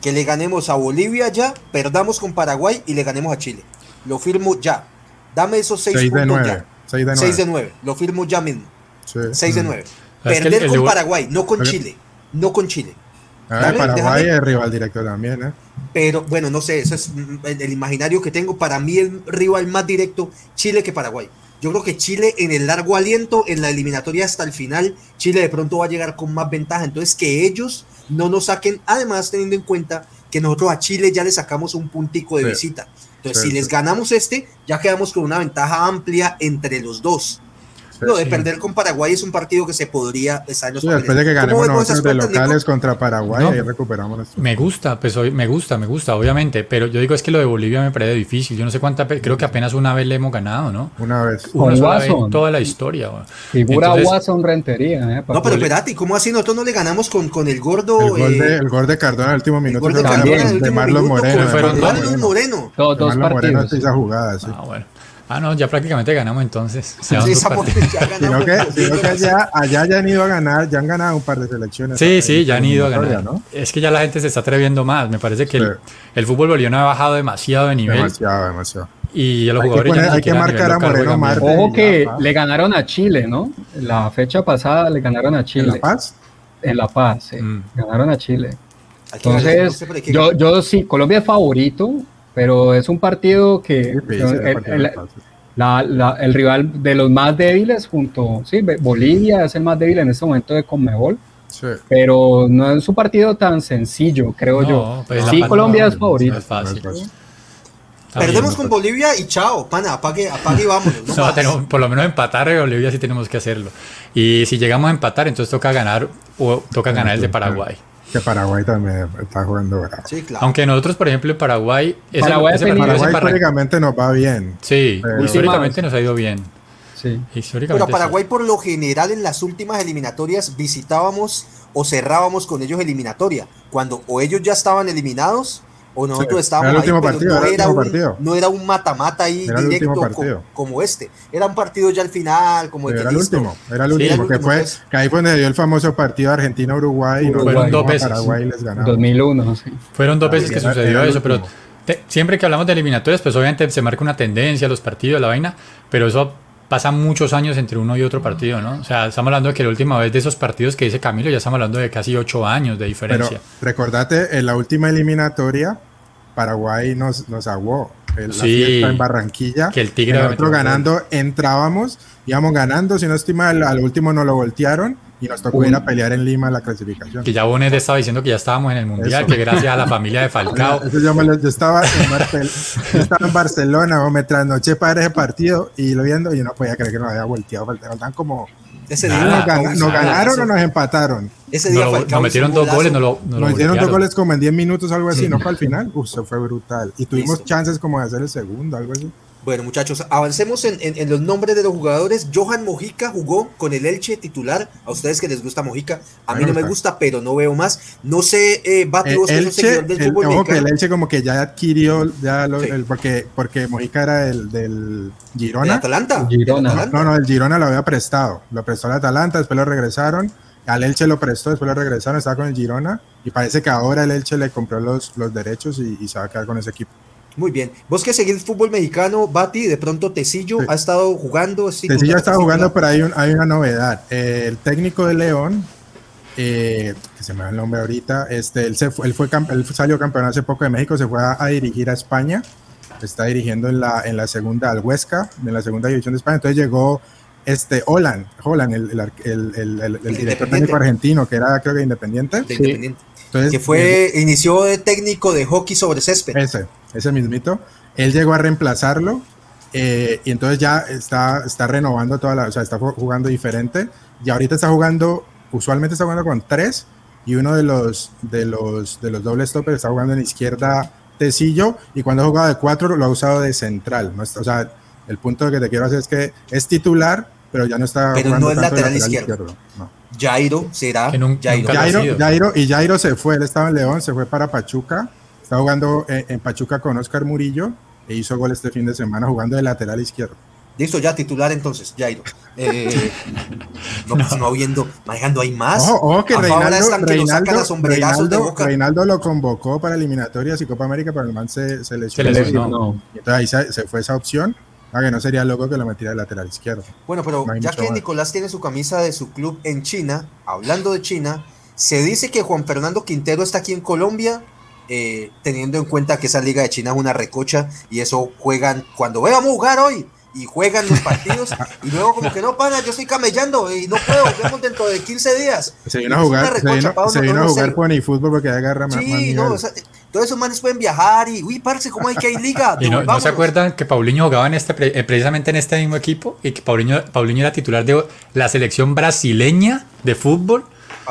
que le ganemos a Bolivia ya, perdamos con Paraguay y le ganemos a Chile. Lo firmo ya. Dame esos seis, 6 de puntos 9. ya. 6 de 9. 6 de 9. Lo firmo ya mismo. 6 de 9. Es que Perder el- el con de- Paraguay, no con Ok. Chile. No con Chile. Ah, Dale, Paraguay déjame. es rival directo también, ¿eh? Pero bueno, no sé, eso es mm, el, el imaginario que tengo. Para mí el rival más directo, Chile que Paraguay. Yo creo que Chile en el largo aliento, en la eliminatoria hasta el final, Chile de pronto va a llegar con más ventaja. Entonces que ellos no nos saquen, además teniendo en cuenta que nosotros a Chile ya le sacamos un puntico de Sí. visita. Entonces Sí, si les ganamos este, ya quedamos con una ventaja amplia entre los dos. Lo de sí. perder con Paraguay es un partido que se podría estar los Sí, después de que papeles. ¿Cómo ganemos nosotros de cuentas, Nico? locales contra Paraguay, No. ahí recuperamos nuestro. Me gusta, pues hoy me gusta, me gusta, obviamente, pero yo digo es que lo de Bolivia me parece difícil. Yo no sé cuánta, creo que apenas una vez le hemos ganado, ¿no? Una vez. Una Con sola vez en toda la historia. figura Entonces, Watson Rentería. ¿eh? No, pero espérate, ¿cómo así nosotros no le ganamos con, con el gordo? El gol, eh, de, el gol de Cardona en el último minuto gol de Cardona de, el Marlon minuto, Moreno. Marlon Moreno. Todos dos Marlon Moreno partidos. hizo esa jugada, sí. Ah, bueno. Ah, no, ya prácticamente ganamos entonces. Sí, ya ganamos. Sino que, sino que allá, allá ya han ido a ganar, ya han ganado un par de selecciones. Sí, sí, ya han ido a ganar. ¿no? Es que ya la gente se está atreviendo más. Me parece que el, Sí. el fútbol boliviano ha bajado demasiado de nivel Demasiado, demasiado. y a los Hay que jugadores poner- ya ni hay que marcar a local Moreno. Marte. Ojo que Ya, le ganaron a Chile, ¿no? La fecha pasada le ganaron a ¿En Chile. La Paz? En La Paz, sí. Mm. Ganaron a Chile. Que Entonces, que yo, yo sí, Colombia es favorito, pero es un partido que el, La el rival de los más débiles junto, sí, Bolivia es el más débil en este momento de Conmebol, Sí. pero no es un partido tan sencillo, creo No, yo. pues sí, Colombia no, es favorito. no es fácil. No es fácil. Está Perdemos bien. con Bolivia y chao, pana, apague, apague y vámonos. No tenemos- por lo menos empatar en Bolivia sí tenemos que hacerlo. Y si llegamos a empatar, entonces toca ganar o toca ganar el de Paraguay. Que Paraguay también está jugando bravo. Sí, claro. Aunque nosotros, por ejemplo, en Paraguay, ese, Paraguay ese Paraguay históricamente nos va bien. Sí, Pero- históricamente nos ha ido bien. Sí. Históricamente Pero Paraguay por lo general en las últimas eliminatorias visitábamos o cerrábamos con ellos eliminatoria, cuando o ellos ya estaban eliminados o nosotros Sí, estábamos era el ahí, último pero partido, no, era el era último un, partido. no era un mata-mata ahí Era el directo último co- partido. como, este, era un partido ya al final, como de Pero que era el listo. último, era el Sí, último, era el que último, fue, pues. que ahí fue donde dio el famoso partido Argentina-Uruguay y Fueron dos veces. Paraguay y les ganamos. 2001, sí. Fueron dos veces que era- sucedió era el eso, pero te- siempre que hablamos de eliminatorias, pues obviamente se marca una tendencia, los partidos, la vaina, pero eso pasan muchos años entre uno y otro partido, ¿no? O sea, estamos hablando de que la última vez de esos partidos que dice Camilo, ya estamos hablando de casi ocho años de diferencia. Pero recordate, en la última eliminatoria, Paraguay nos, nos aguó. En sí, en Barranquilla. Que el Tigre. Nosotros ganando, entrábamos, íbamos ganando, si no estima, al, al último no lo voltearon y nos tocó ir a pelear en Lima la clasificación. Que ya Bonet estaba diciendo que ya estábamos en el Mundial, que gracias a la familia de Falcao. yo, estaba en Barcelona, o me trasnoché para ese partido y lo viendo, y yo no podía creer que nos había volteado. Faltaban como... Ese día nos, ganaron o nos empataron. Ese día nos metieron dos goles, nos, nos metieron dos goles como en 10 minutos, algo así, no para el final. Uf, eso fue brutal. Y tuvimos chances como de hacer el segundo, algo así. Bueno, muchachos, avancemos en, los nombres de los jugadores. Johan Mojica jugó con el Elche titular. A ustedes que les gusta Mojica, a mí no me gusta, pero no veo más. No sé, eh, Bati, vos el, Elche, del fútbol el, el Elche como que ya adquirió, ya porque, porque Mojica era el del Girona. ¿De Atalanta? Girona. No, no, el Girona lo había prestado. Lo prestó al Atalanta, después lo regresaron. Al Elche lo prestó, después lo regresaron, estaba con el Girona. Y parece que ahora el Elche le compró los, los derechos y, y se va a quedar con ese equipo. Muy bien. Vos que seguís fútbol mexicano, Bati, de pronto Tecillo ha estado jugando. Tecillo ha estado jugando, pero hay, hay una novedad. el técnico de León, eh, que se me da el nombre ahorita, este, él, se fue, él, fue, él salió campeón hace poco de México, se fue a, dirigir a España. Está dirigiendo en la, en la segunda al Huesca, en la segunda división de España. Entonces llegó este Holland, Holland el, el, el, director técnico argentino, que era creo que independiente. independiente. Entonces, que fue, inició de técnico de hockey sobre césped. Ese, ese mismito. Él llegó a reemplazarlo eh, y entonces ya está, está renovando toda la, o sea, está jugando diferente. Y ahorita está jugando, usualmente está jugando con tres y uno de los, de los, de los doble stoppers está jugando en izquierda Tecillo y cuando ha jugado de cuatro lo ha usado de central. ¿no? O sea, el punto que te quiero hacer es que es titular, pero ya no está pero jugando no es lateral, izquierdo. Jairo será Jairo. Jairo, y Jairo se fue, él estaba en León, se fue para Pachuca, está jugando en, Pachuca con Oscar Murillo e hizo gol este fin de semana jugando de lateral izquierdo. Listo, ya titular entonces, Jairo. Eh, no, pues no viendo, manejando hay más. Ojo, que Reinaldo, Reinaldo, lo convocó para eliminatorias y Copa América, pero el man se, se lesionó. entonces ahí se, fue esa opción. Ah, que no sería loco que lo metiera de lateral izquierdo. Bueno, pero ya que Nicolás tiene su camisa de su club en China, hablando de China, se dice que Juan Fernando Quintero está aquí en Colombia, eh, teniendo en cuenta que esa liga de China es una recocha y eso juegan cuando vamos a jugar hoy y juegan los partidos y luego como que no para, yo estoy camellando y no puedo, vemos dentro de 15 días. Se vino a jugar, se vino, se vino a jugar con fútbol porque agarra más. Sí, no, todos esos manes pueden viajar y, uy, parce, ¿cómo hay que hay liga? ¿Y no, se acuerdan que Paulinho jugaba en este, eh, precisamente en este mismo equipo y que Paulinho, Paulinho era titular de la selección brasileña de fútbol?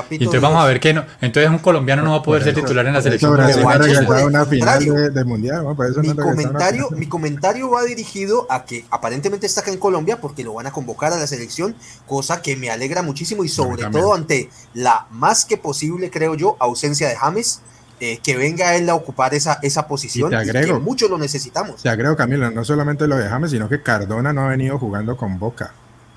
Y entonces vamos a ver que no. Entonces un colombiano no va a poder ser titular en la selección. una final de, mundial, mi, comentario, mi comentario va dirigido a que aparentemente está acá en Colombia porque lo van a convocar a la selección, cosa que me alegra muchísimo y sobre todo ante la más que posible, creo yo, ausencia de James. Eh, que venga él a ocupar esa, esa posición y, que mucho lo necesitamos. Te agrego, Camilo, no solamente lo de James, sino que Cardona no ha venido jugando con Boca,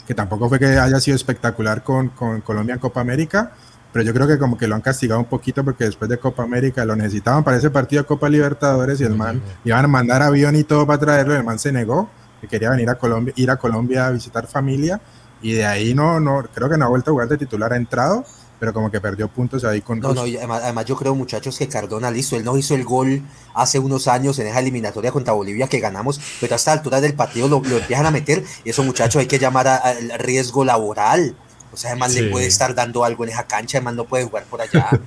que tampoco fue que haya sido espectacular con, con Colombia en Copa América, pero yo creo que como que lo han castigado un poquito porque después de Copa América lo necesitaban para ese partido de Copa Libertadores y el man iban a mandar avión y todo para traerlo, el man se negó, que quería venir a Colombia, ir a Colombia a visitar familia y de ahí no, no, creo que no ha vuelto a jugar de titular, ha entrado, pero como que perdió puntos ahí con... No, no, además, yo creo muchachos que Cardona, listo, él no hizo el gol hace unos años en esa eliminatoria contra Bolivia que ganamos, pero a esta altura del partido lo, lo empiezan a meter y esos muchachos hay que llamar al riesgo laboral. O sea, además le puede estar dando algo en esa cancha, además no puede jugar por allá.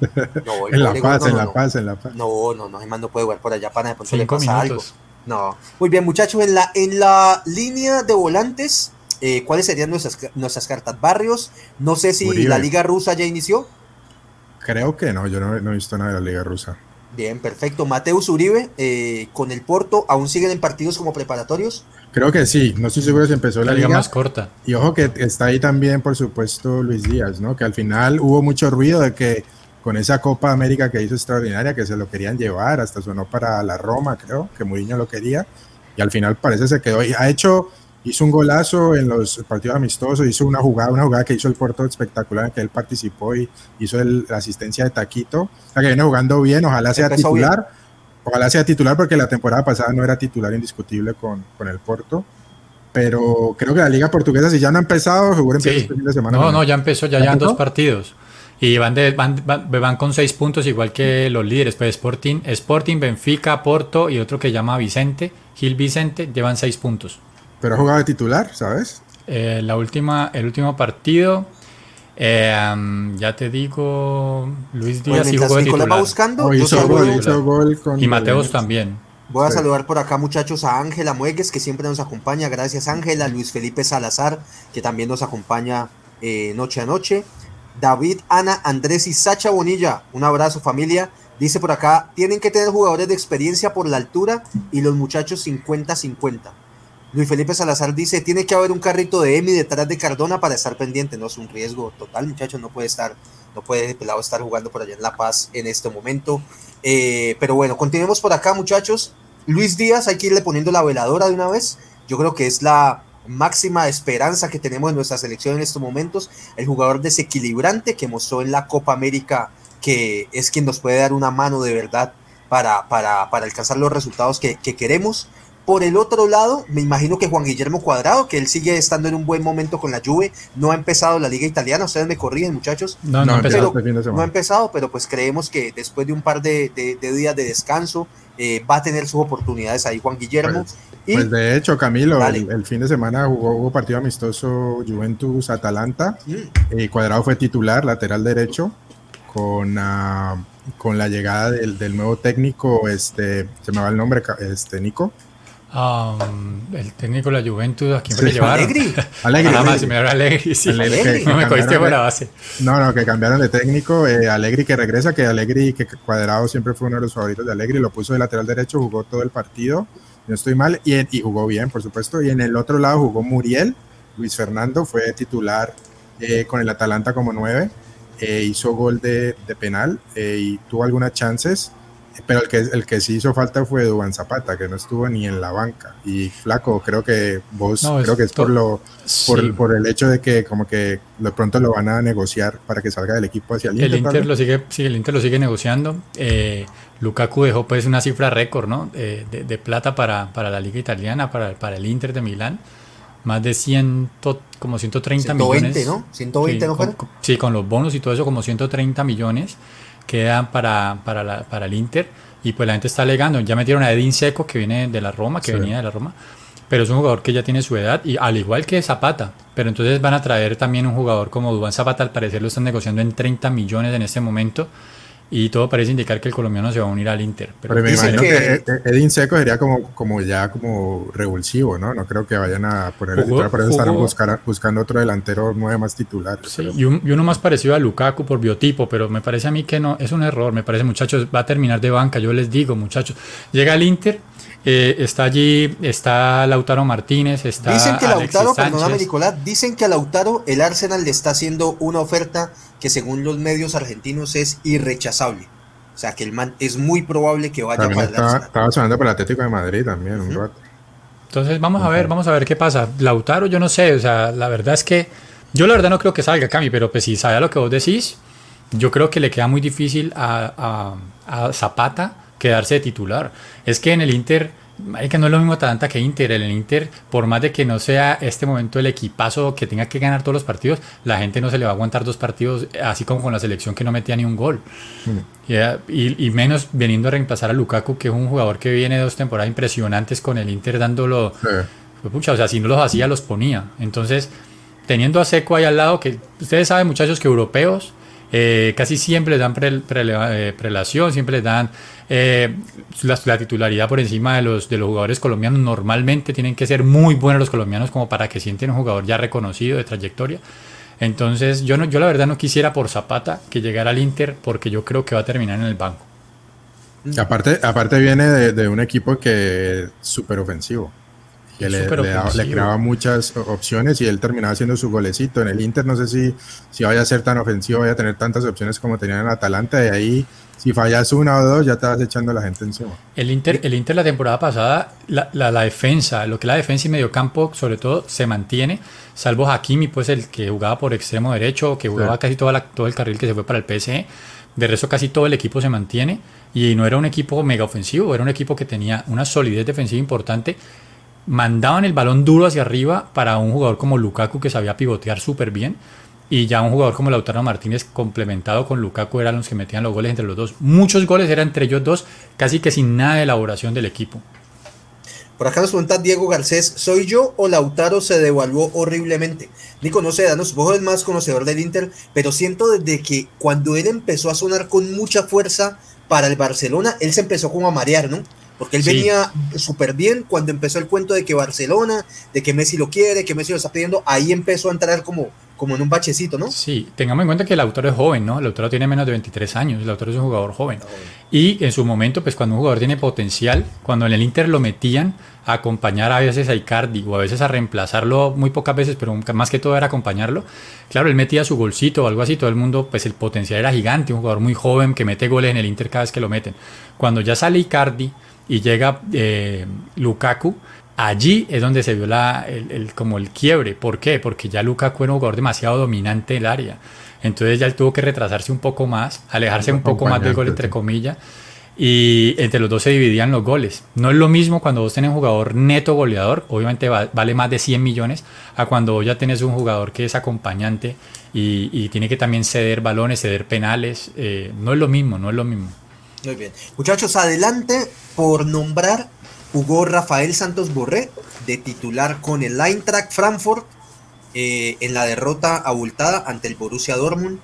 No, en la paz, en la paz, en la paz. No, no, no, además no puede jugar por allá para de pronto le pasa algo. No. Muy bien, muchachos, en la, en la línea de volantes, eh, ¿cuáles serían nuestras, nuestras cartas? Barrios, no sé si la liga rusa ya inició. Creo que no, yo no, no he visto nada de la liga rusa. Bien, perfecto. Mateus Uribe, eh, con el Porto, ¿aún siguen en partidos como preparatorios? Creo que sí, no estoy seguro si empezó la, liga, más corta. Y ojo que está ahí también, por supuesto, Luis Díaz, ¿no? Que al final hubo mucho ruido de que con esa Copa América que hizo extraordinaria, que se lo querían llevar, hasta sonó para la Roma, creo, que Mourinho lo quería, y al final parece se quedó. Y ha hecho hizo un golazo en los partidos amistosos, hizo una jugada, una jugada que hizo el Porto espectacular en que él participó y hizo la asistencia de Taquito. O sea que viene jugando bien, ojalá sea titular. Ojalá sea titular porque la temporada pasada no era titular indiscutible con, con el Porto. pero creo que la liga portuguesa, si ya no ha empezado, seguro empieza Sí. este fin de semana. No, no, ya empezó, ya ¿Ya llevan dos partidos. Y van, de, van, van, van con seis puntos, igual que los líderes. Pues Sporting, Sporting, Benfica, Porto y otro que llama Vicente, Gil Vicente, llevan seis puntos. Pero ha jugado de titular, ¿sabes? Eh, la última, el último partido, eh, um, ya te digo, Luis Díaz sí mientras jugó de Nicolás va buscando, Oh, yo hizo saludo- gol, hizo gol con Y Mateos también. Voy a Sí. saludar por acá, muchachos, a Ángela Muegues, que siempre nos acompaña. Gracias, Ángela. Luis Felipe Salazar, que también nos acompaña eh, noche a noche. David, Ana, Andrés y Sacha Bonilla. Un abrazo, familia. Dice por acá: tienen que tener jugadores de experiencia por la altura y los muchachos 50-50. Luis Felipe Salazar dice: tiene que haber un carrito de Emi detrás de Cardona para estar pendiente. No es un riesgo total, muchachos. No puede estar, no puede el pelado estar jugando por allá en La Paz en este momento. Eh, pero bueno, continuemos por acá, muchachos. Luis Díaz, hay que irle poniendo la veladora de una vez. Yo creo que es la máxima esperanza que tenemos en nuestra selección en estos momentos. El jugador desequilibrante que mostró en la Copa América que es quien nos puede dar una mano de verdad para, para, para alcanzar los resultados que queremos. Por el otro lado, me imagino que Juan Guillermo Cuadrado, que él sigue estando en un buen momento con la Juve, no ha empezado la liga italiana. Ustedes me corrigen, muchachos. No, no, empezó pero este fin de No ha semana. empezado, pero pues creemos que después de un par de, de- de días de descanso eh, va a tener sus oportunidades ahí Juan Guillermo. y Pues de hecho, Camilo, el, el fin de semana jugó, hubo partido amistoso Juventus-Atalanta. Mm, Eh, Cuadrado fue titular, lateral derecho, con, ah, con la llegada del, del nuevo técnico, este, se me va el nombre, este, Nico. Um, el técnico de la Juventus, ¿a quién fue Sí. Alegri. Alegre. Nada más, se me dio Alegri, sí. Que- No me cogiste fuera de- base. No, no, que cambiaron de técnico. Eh, Alegri que regresa, que Alegri, que Cuadrado siempre fue uno de los favoritos de Alegri, lo puso de lateral derecho, jugó todo el partido, no estoy mal, y, y jugó bien, por supuesto. Y en el otro lado jugó Muriel, Luis Fernando fue titular eh, con el Atalanta como nueve, eh, hizo gol de, de penal eh, y tuvo algunas chances, pero el que, el que sí hizo falta fue Duban Zapata, que no estuvo ni en la banca. Y flaco, creo que vos, No, es creo que es por to- lo por, Sí. por el hecho de que como que de pronto lo van a negociar para que salga del equipo hacia el Inter. El Inter lo sigue, sí, el Inter lo sigue negociando. Eh, Lukaku dejó pues una cifra récord, ¿no? Eh, de, de plata para, para la liga italiana, para, para el Inter de Milán. Más de 100, como 130 120, millones. ¿no? 120, sí, ¿no con- sí, con los bonos y todo eso, como 130 millones quedan para, para, la- para el Inter. Y pues la gente está alegando. Ya metieron a Edin Seco, que viene de la Roma, que Sí. venía de la Roma. Pero es un jugador que ya tiene su edad, y al igual que Zapata. Pero entonces van a traer también un jugador como Dubán Zapata, al parecer lo están negociando en 30 millones en este momento. Y todo parece indicar que el colombiano se va a unir al Inter. Pero, Pero me imagino que- que, Ed- Edin Seco sería como, como ya como revulsivo, ¿no? No creo que vayan a poner el Jugó- titular, por eso estarán buscar- buscando otro delantero nueve más titular. Sí, y, un- y uno más parecido a Lukaku por biotipo, pero me parece a mí que no, es un error, me parece muchachos, va a terminar de banca, yo les digo muchachos, llega al Inter, eh, está allí, está Lautaro Martínez, está Dicen que Alexis Lautaro, Sánchez. perdóname Nicolás, dicen que a Lautaro el Arsenal le está haciendo una oferta que según los medios argentinos es irrechazable. O sea que el man es muy probable que vaya También para el Arsenal. estaba sonando para el Atlético de Madrid también un rato. Entonces vamos a ver, vamos a ver qué pasa. Lautaro, yo no sé, o sea, la verdad es que yo la verdad no creo que salga Cami, pero pues si sabe lo que vos decís, yo creo que le queda muy difícil a, a- a Zapata quedarse de titular. Es que en el Inter, que no es lo mismo Atalanta que Inter. En el Inter, por más de que no sea este momento el equipazo que tenga que ganar todos los partidos, la gente no se le va a aguantar dos partidos, así como con la selección que no metía ni un gol. Ya, y, y menos viniendo a reemplazar a Lukaku, que es un jugador que viene dos temporadas impresionantes con el Inter dándolo pues, pucha, o sea, si no los hacía, los ponía. Entonces, teniendo a Seco ahí al lado, que ustedes saben, muchachos, que europeos eh, casi siempre les dan pre- eh, prelación, siempre les dan eh, la, la titularidad por encima de los, de los jugadores colombianos. Normalmente tienen que ser muy buenos los colombianos como para que sienten un jugador ya reconocido de trayectoria. Entonces, yo, no, yo la verdad no quisiera por Zapata que llegara al Inter porque yo creo que va a terminar en el banco. aparte, aparte viene de, de un equipo que es súper ofensivo. Que le, le le creaba muchas opciones y él terminaba haciendo su golecito. En el Inter no sé si, si vaya a ser tan ofensivo, vaya a tener tantas opciones como tenía en Atalanta. Y ahí, si fallas una o dos, ya te vas echando a la gente encima. El Inter, el Inter la temporada pasada, la, la, la defensa, lo que es la defensa y mediocampo, sobre todo, se mantiene, salvo Hakimi, pues el que jugaba por extremo derecho, que jugaba Sí. casi toda la- todo el carril que se fue para el PSG. De resto, casi todo el equipo se mantiene y no era un equipo mega ofensivo, era un equipo que tenía una solidez defensiva importante. Mandaban el balón duro hacia arriba para un jugador como Lukaku que sabía pivotear súper bien. Y ya un jugador como Lautaro Martínez complementado con Lukaku eran los que metían los goles entre los dos. Muchos goles eran entre ellos dos, casi que sin nada de elaboración del equipo. Por acá nos pregunta Diego Garcés, ¿soy yo o Lautaro se devaluó horriblemente? Nico, no sé, danos, vos eres más conocedor del Inter, pero siento desde que cuando él empezó a sonar con mucha fuerza para el Barcelona, él se empezó como a marear, ¿no? Porque él venía súper bien cuando empezó el cuento de que Barcelona, de que Messi lo quiere, que Messi lo está pidiendo, ahí empezó a entrar como, como en un bachecito, ¿no? Sí, tengamos en cuenta que el autor es joven, ¿no? El autor tiene menos de 23 años, el autor es un jugador joven. Y en su momento, pues cuando un jugador tiene potencial, cuando en el Inter lo metían a acompañar a veces a Icardi o a veces a reemplazarlo muy pocas veces, pero más que todo era acompañarlo, claro, él metía su golcito o algo así, todo el mundo, pues el potencial era gigante, un jugador muy joven que mete goles en el Inter cada vez que lo meten. Cuando ya sale Icardi y llega eh, Lukaku, allí es donde se vio la, el, como el quiebre. ¿Por qué? Porque ya Lukaku era un jugador demasiado dominante en el área. Entonces ya él tuvo que retrasarse un poco más, alejarse un poco más del gol, entre comillas. Y entre los dos se dividían los goles. No es lo mismo cuando vos tenés un jugador neto goleador, obviamente vale más de 100 millones, a cuando vos ya tenés un jugador que es acompañante y, tiene que también ceder balones, ceder penales. Eh, no es lo mismo, no es lo mismo. Muy bien. Muchachos, adelante por nombrar jugó Rafael Santos Borré de titular con el Eintracht Frankfurt eh, en la derrota abultada ante el Borussia Dortmund.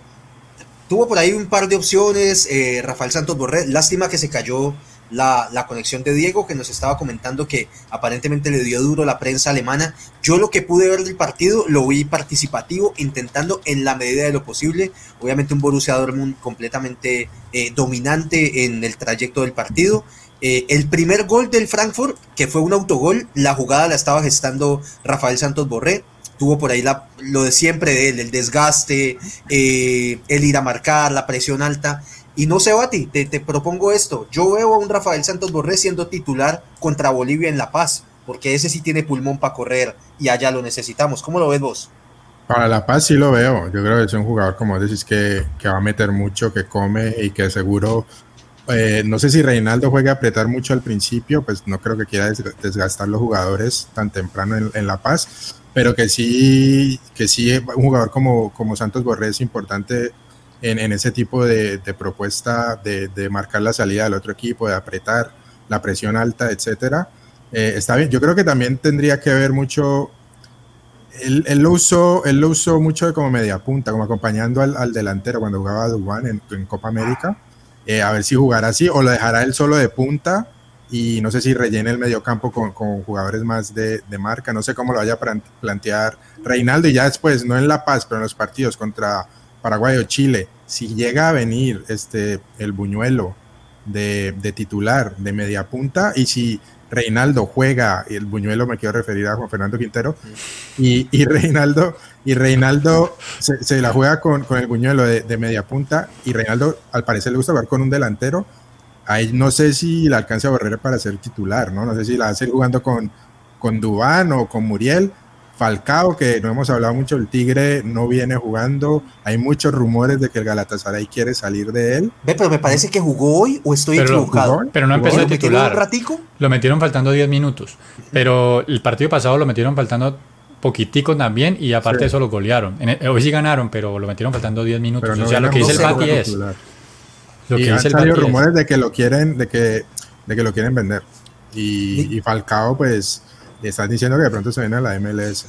Tuvo por ahí un par de opciones eh, Rafael Santos Borré. Lástima que se cayó la, conexión de Diego, que nos estaba comentando que aparentemente le dio duro la prensa alemana. Yo lo que pude ver del partido lo vi participativo, intentando en la medida de lo posible. Obviamente un Borussia Dortmund completamente eh, dominante en el trayecto del partido. Eh, el primer gol del Frankfurt, que fue un autogol, la jugada la estaba gestando Rafael Santos Borré. Tuvo por ahí la, lo de siempre de él, el desgaste, eh, el ir a marcar, la presión alta. Y no sé, Bati, te, te propongo esto. Yo veo a un Rafael Santos Borré siendo titular contra Bolivia en La Paz, porque ese sí tiene pulmón para correr y allá lo necesitamos. ¿Cómo lo ves vos? Para La Paz sí lo veo. Yo creo que es un jugador, como decís, que, que va a meter mucho, que come y que seguro. Eh, no sé si Reinaldo juegue a apretar mucho al principio, pues no creo que quiera desgastar los jugadores tan temprano en, en La Paz, pero que sí, que sí, un jugador como, como Santos Borré es importante en, ese tipo de, propuesta de, marcar la salida del otro equipo, de apretar la presión alta, etcétera. Eh, está bien, yo creo que también tendría que ver mucho. Él, lo, usó, él lo usó mucho de como media punta, como acompañando al, delantero cuando jugaba Duban en, en Copa América. Eh, a ver si jugará así o lo dejará él solo de punta y no sé si rellene el mediocampo con, con jugadores más de, de, marca. No sé cómo lo vaya a plantear Reinaldo y ya después, no en La Paz, pero en los partidos contra Paraguay o Chile, si llega a venir este, el buñuelo de, titular de media punta y si Reinaldo juega, el buñuelo me quiero referir a Juan Fernando Quintero, y, y Reinaldo, y Reinaldo se, la juega con, con el buñuelo de, media punta y Reinaldo al parecer le gusta jugar con un delantero, ahí no sé si la alcanza a barrer para ser titular, ¿no? No sé si la hace jugando con, con Dubán o con Muriel, Falcao, que no hemos hablado mucho, el Tigre no viene jugando. Hay muchos rumores de que el Galatasaray quiere salir de él. Ve, pero me parece que jugó hoy o estoy equivocado. pero no empezó a titular. Lo metieron faltando 10 minutos. Pero el partido pasado lo metieron faltando poquitico también y aparte de eso lo golearon. hoy sí ganaron, pero lo metieron faltando 10 minutos. o sea, lo que dice el Bati es... Lo que y dice han rumores de que lo quieren, de que, de que lo quieren vender. y Falcao, pues estás diciendo que de pronto se viene a la MLS.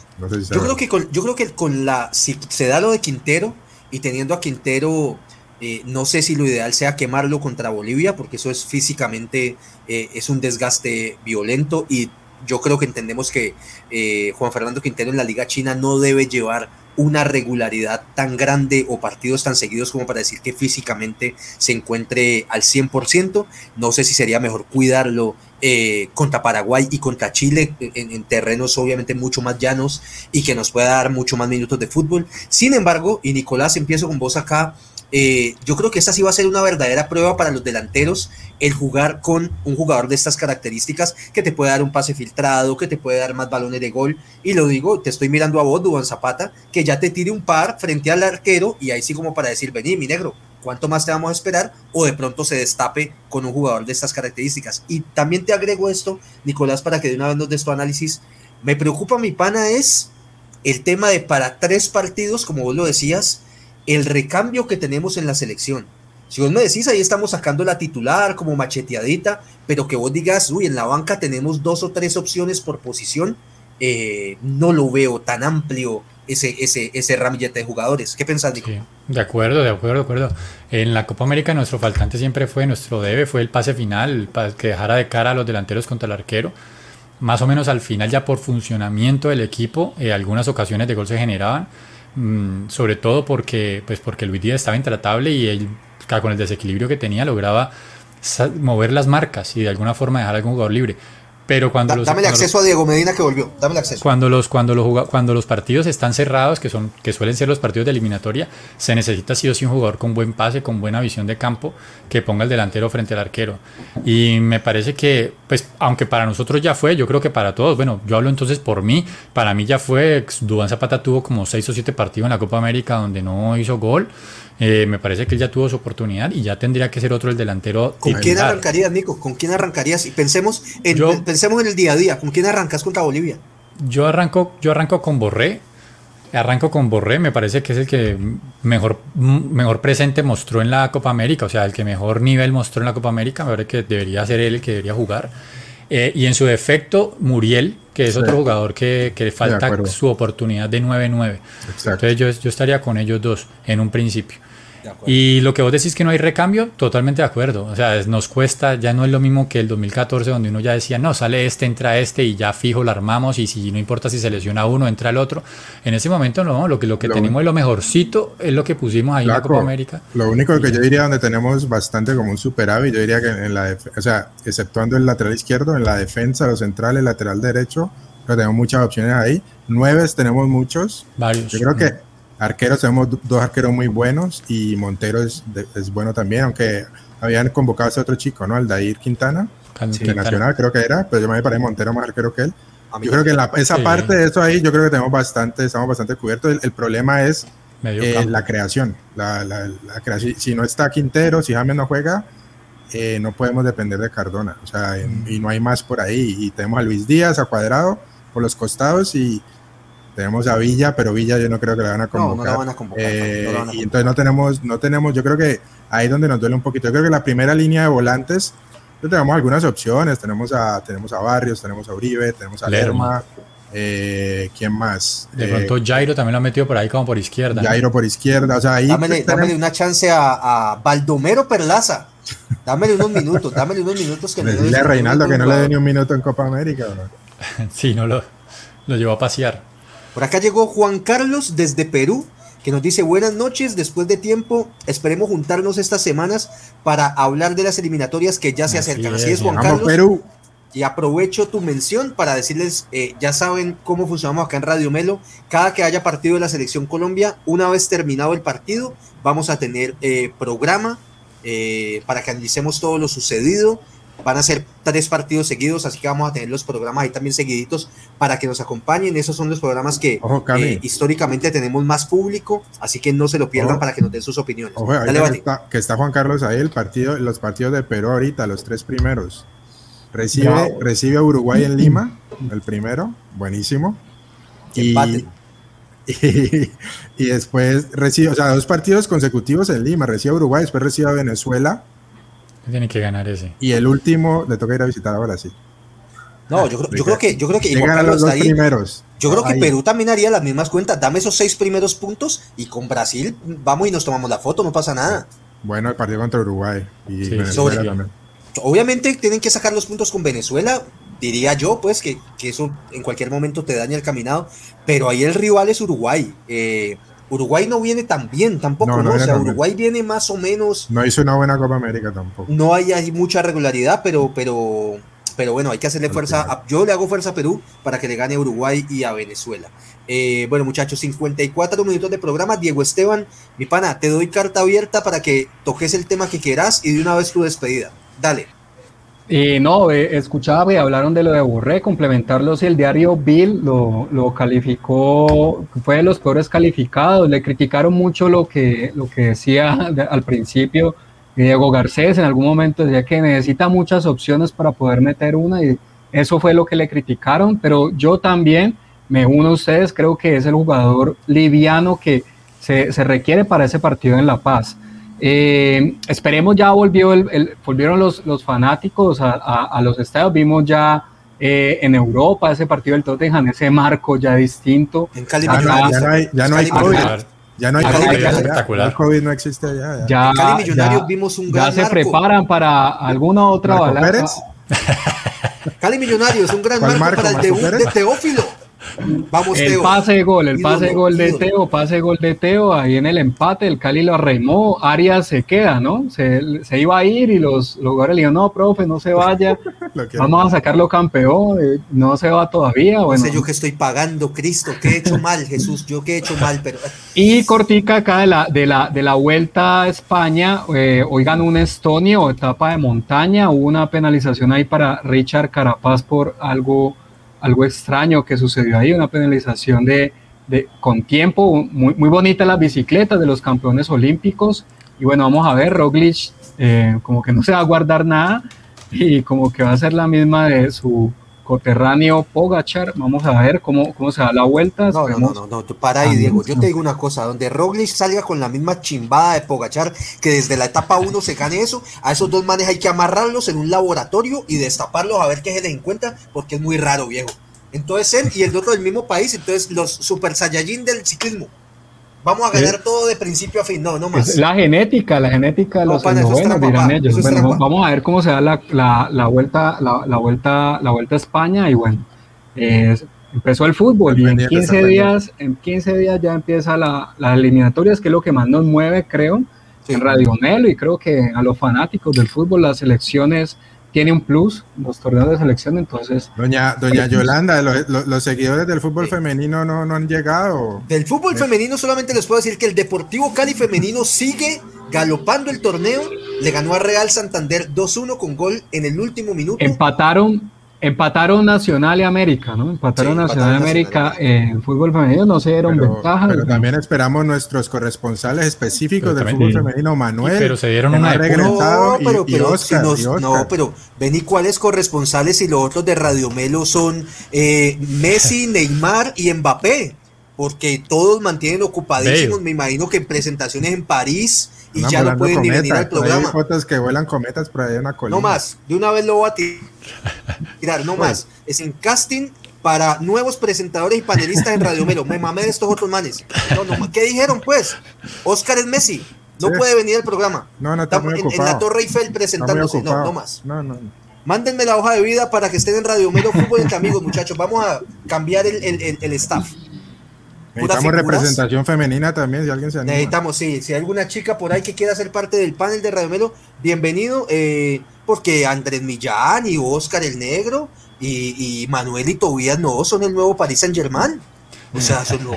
yo, creo que con, yo creo que con la. Si se da lo de Quintero y teniendo a Quintero. Eh, no sé si lo ideal sea quemarlo contra Bolivia, porque eso es físicamente, eh, es un desgaste violento y yo creo que entendemos que eh, Juan Fernando Quintero en la Liga China no debe llevar una regularidad tan grande o partidos tan seguidos como para decir que físicamente se encuentre al 100%. No sé si sería mejor cuidarlo eh, contra Paraguay y contra Chile en, terrenos obviamente mucho más llanos y que nos pueda dar mucho más minutos de fútbol. Sin embargo, y Nicolás, empiezo con vos acá, eh, yo creo que esta sí va a ser una verdadera prueba para los delanteros, el jugar con un jugador de estas características que te puede dar un pase filtrado, que te puede dar más balones de gol. Y lo digo, te estoy mirando a vos, Duan Zapata, que ya te tire un par frente al arquero y ahí sí como para decir, vení, mi negro, ¿Cuánto más te vamos a esperar? O de pronto se destape con un jugador de estas características. Y también te agrego esto, Nicolás, para que de una vez nos des tu análisis. Me preocupa, mi pana, es el tema de para tres partidos, como vos lo decías, el recambio que tenemos en la selección. Si vos me decís, ahí estamos sacando la titular como macheteadita, pero que vos digas, uy, en la banca tenemos dos o tres opciones por posición, eh, no lo veo tan amplio ese, ese, ese ramillete de jugadores. ¿Qué pensás, de acuerdo, de acuerdo, de acuerdo. En la Copa América nuestro faltante siempre fue, nuestro debe, fue el pase final, para que dejara de cara a los delanteros contra el arquero. Más o menos al final ya por funcionamiento del equipo, eh, algunas ocasiones de gol se generaban, mm, sobre todo porque, pues porque Luis Díaz estaba intratable y él, con el desequilibrio que tenía, lograba mover las marcas y de alguna forma dejar algún jugador libre. Pero cuando los, dame el acceso a Diego Medina que volvió. Dame el acceso. Cuando los, cuando los, cuando los partidos están cerrados, que, son, que suelen ser los partidos de eliminatoria, se necesita sí o sí un jugador con buen pase, con buena visión de campo, que ponga el delantero frente al arquero. Y me parece que, pues, aunque para nosotros ya fue, yo creo que para todos, bueno, yo hablo entonces por mí, para mí ya fue, Dubán Zapata tuvo como seis o siete partidos en la Copa América donde no hizo gol. Eh, me parece que él ya tuvo su oportunidad y ya tendría que ser otro el delantero. ¿Con quién arrancarías, Nico? ¿Con quién arrancarías? Y pensemos en, pensemos en el día a día. ¿Con quién arrancas contra Bolivia? Yo arranco, yo arranco con Borré. Arranco con Borré, me parece que es el que mejor, mejor presente mostró en la Copa América, o sea, el que mejor nivel mostró en la Copa América, me parece que debería ser él el que debería jugar. Eh, y en su defecto, Muriel, que es otro jugador que, que falta su oportunidad de 9-9. Entonces yo, yo estaría con ellos dos en un principio. Y lo que vos decís que no hay recambio, totalmente de acuerdo. O sea, nos cuesta, ya no es lo mismo que el 2014 donde uno ya decía, no, sale este, entra este y ya fijo, lo armamos y si no importa si se lesiona uno, entra el otro. En ese momento no, lo que, lo que tenemos es lo mejorcito, es lo que pusimos ahí en la Copa América. Lo único que yo diría donde tenemos bastante como un superávit, yo diría que en la, o sea, exceptuando el lateral izquierdo, en la defensa, los centrales, lateral derecho, pero tenemos muchas opciones ahí. Nueves tenemos muchos. Varios. Yo creo que Arqueros, tenemos dos arqueros muy buenos y Montero es, es bueno también, aunque habían convocado a ese otro chico, ¿no? Dair Quintana, de Nacional creo que era, pero yo me parece Montero más arquero que él. Yo creo que en la, esa parte de eso ahí, yo creo que tenemos bastante, estamos bastante cubiertos. El, problema es eh, la creación. La, la, creación. Si no está Quintero, si James no juega, eh, no podemos depender de Cardona. O sea, y no hay más por ahí. Y tenemos a Luis Díaz, a Cuadrado, por los costados y tenemos a Villa, pero Villa yo no creo que la van a convocar. y entonces no tenemos, no tenemos, yo creo que ahí es donde nos duele un poquito. Yo creo que la primera línea de volantes, tenemos algunas opciones. Tenemos a, tenemos a Barrios, tenemos a Uribe, tenemos a Lerma. Eh, ¿Quién más? De pronto eh, Jairo también lo ha metido por ahí como por izquierda. Jairo por izquierda, o sea, ahí... Dámele, una chance a, Baldomero Perlaza. Dámele unos minutos, dámele unos minutos que Dile a Reinaldo que no le dé ni un minuto en Copa América. sí, no lo, lo llevó a pasear. Por acá llegó Juan Carlos desde Perú, que nos dice buenas noches, después de tiempo, esperemos juntarnos estas semanas para hablar de las eliminatorias que ya se acercan. Así es, Juan Carlos. Perú. Y aprovecho tu mención para decirles, eh, ya saben cómo funcionamos acá en Radio Melo. Cada que haya partido de la Selección Colombia, una vez terminado el partido, vamos a tener eh, programa eh, para que analicemos todo lo sucedido Van a ser tres partidos seguidos, así que vamos a tener los programas ahí también seguiditos para que nos acompañen. Esos son los programas que eh, históricamente tenemos más público, así que no se lo pierdan para que nos den sus opiniones. que, está, Juan Carlos ahí, el partido, los partidos de Perú ahorita, los tres primeros. Recibe, recibe a Uruguay en Lima, el primero, buenísimo. Y, y, después recibe, o sea, dos partidos consecutivos en Lima, recibe a Uruguay, después recibe a Venezuela tiene que ganar ese. Y el último le toca ir a visitar a Brasil. No, yo, yo creo que yo creo que los dos primeros. Yo creo que Perú también haría las mismas cuentas. Dame esos seis primeros puntos y con Brasil vamos y nos tomamos la foto, no pasa nada. Bueno, el partido contra Uruguay y Venezuela también. Obviamente tienen que sacar los puntos con Venezuela, diría yo, pues que, que, eso en cualquier momento te daña el caminado, pero ahí el rival es Uruguay. Eh, Uruguay no viene tan bien tampoco, ¿no? O sea, Uruguay viene más o menos. No hizo una buena Copa América tampoco. No hay, hay mucha regularidad, pero, pero, pero bueno, hay que hacerle fuerza. yo le hago fuerza a Perú para que le gane a Uruguay y a Venezuela. Eh, bueno, muchachos, 54 minutos de programa. Diego Esteban, mi pana, te doy carta abierta para que toques el tema que quieras y de una vez tu despedida. Dale. Y no, eh, escuchaba y hablaron de lo de Borré, complementarlo si el diario Bill lo, lo, calificó, fue de los peores calificados, le criticaron mucho lo que, lo que decía al principio Diego Garcés, en algún momento decía que necesita muchas opciones para poder meter una y eso fue lo que le criticaron, pero yo también me uno a ustedes, creo que es el jugador liviano que se, se requiere para ese partido en La Paz. Eh, esperemos ya volvió el, volvieron los, los fanáticos a, a, los estadios, vimos ya eh, en Europa ese partido del Tottenham, ese marco ya distinto. En Cali ya, no, ya, no hay, ya no hay COVID. Ya no hay COVID, ya, espectacular. el COVID no existe allá. Ya, en Cali Millonarios vimos un gran Ya se preparan para alguna otra balada. Cali Millonarios, un gran marco, para el debut de Teófilo. Vamos, el pase de gol, el pase de gol de Teo, pase de gol de Teo, ahí en el empate, el Cali lo arreimó, Arias se queda, ¿no? Se, se iba a ir y los, jugadores le dijeron, no, profe, no se vaya, vamos a sacarlo campeón, eh, no se va todavía. Bueno. sé yo que estoy pagando, Cristo, que he hecho mal, Jesús, yo que he hecho mal, pero... Y cortica acá de la, de la, de la vuelta a España, eh, oigan, un estonio, etapa de montaña, hubo una penalización ahí para Richard Carapaz por algo algo extraño que sucedió ahí, una penalización de, de con tiempo, muy, muy bonita las bicicletas de los campeones olímpicos. Y bueno, vamos a ver, Roglic eh, como que no se va a guardar nada y como que va a ser la misma de su coterráneo Pogachar. Vamos a ver cómo, cómo se da la vuelta. No, no, no, no, no, para ahí, Diego. Yo te digo una cosa, donde Roglic salga con la misma chimbada de Pogachar, que desde la etapa 1 se gane eso, a esos dos manes hay que amarrarlos en un laboratorio y destaparlos a ver qué se les encuentra, porque es muy raro, viejo. Entonces él y el otro del mismo país, entonces los super saiyajin del ciclismo. Vamos a ganar todo de principio a fin, no, no más. La genética, la genética de los novenos, dirán ellos. Bueno, vamos a ver cómo se da la, la, la vuelta, la, la, vuelta, la vuelta a España y bueno, eh, empezó el fútbol y en 15 días, en 15 días ya empieza la, las eliminatorias, que es lo que más nos mueve, creo, en Radio Melo y creo que a los fanáticos del fútbol, las elecciones tiene un plus los torneos de selección, entonces... Doña, doña Yolanda, los, seguidores del fútbol femenino no, no han llegado. Del fútbol femenino solamente les puedo decir que el Deportivo Cali femenino sigue galopando el torneo, le ganó a Real Santander 2-1 con gol en el último minuto. Empataron Empataron Nacional y América, ¿no? Empataron Nacional y América en fútbol femenino, no se dieron ventaja. Pero también esperamos nuestros corresponsales específicos del fútbol femenino, Manuel. Pero se dieron una regresado no, pero, y, Oscar, No, pero ven y cuáles corresponsales y los otros de Radio Melo son eh, Messi, Neymar y Mbappé. Porque todos mantienen ocupadísimos, me imagino que en presentaciones en París y ya no pueden ni venir al programa. Hay fotos que vuelan cometas por ahí en una colina. No más, de una vez lo voy a tirar, no más. Es en casting para nuevos presentadores y panelistas en Radio Melo. Me mamé de estos otros manes. ¿Qué dijeron pues? Oscar es Messi. No puede venir al programa. No, no, está muy en, en, la Torre Eiffel presentándose. No, no más. No, no. Mándenme la hoja de vida para que estén en Radio Melo Fútbol entre amigos, muchachos. Vamos a cambiar el, el, el staff. Necesitamos representación femenina también, si alguien se anima. Necesitamos, sí. Si hay alguna chica por ahí que quiera ser parte del panel de Radio Melo, bienvenido. Eh, porque Andrés Millán y Oscar el Negro y, y Manuel y Tobías no son el nuevo Paris Saint Germain. O sea, son los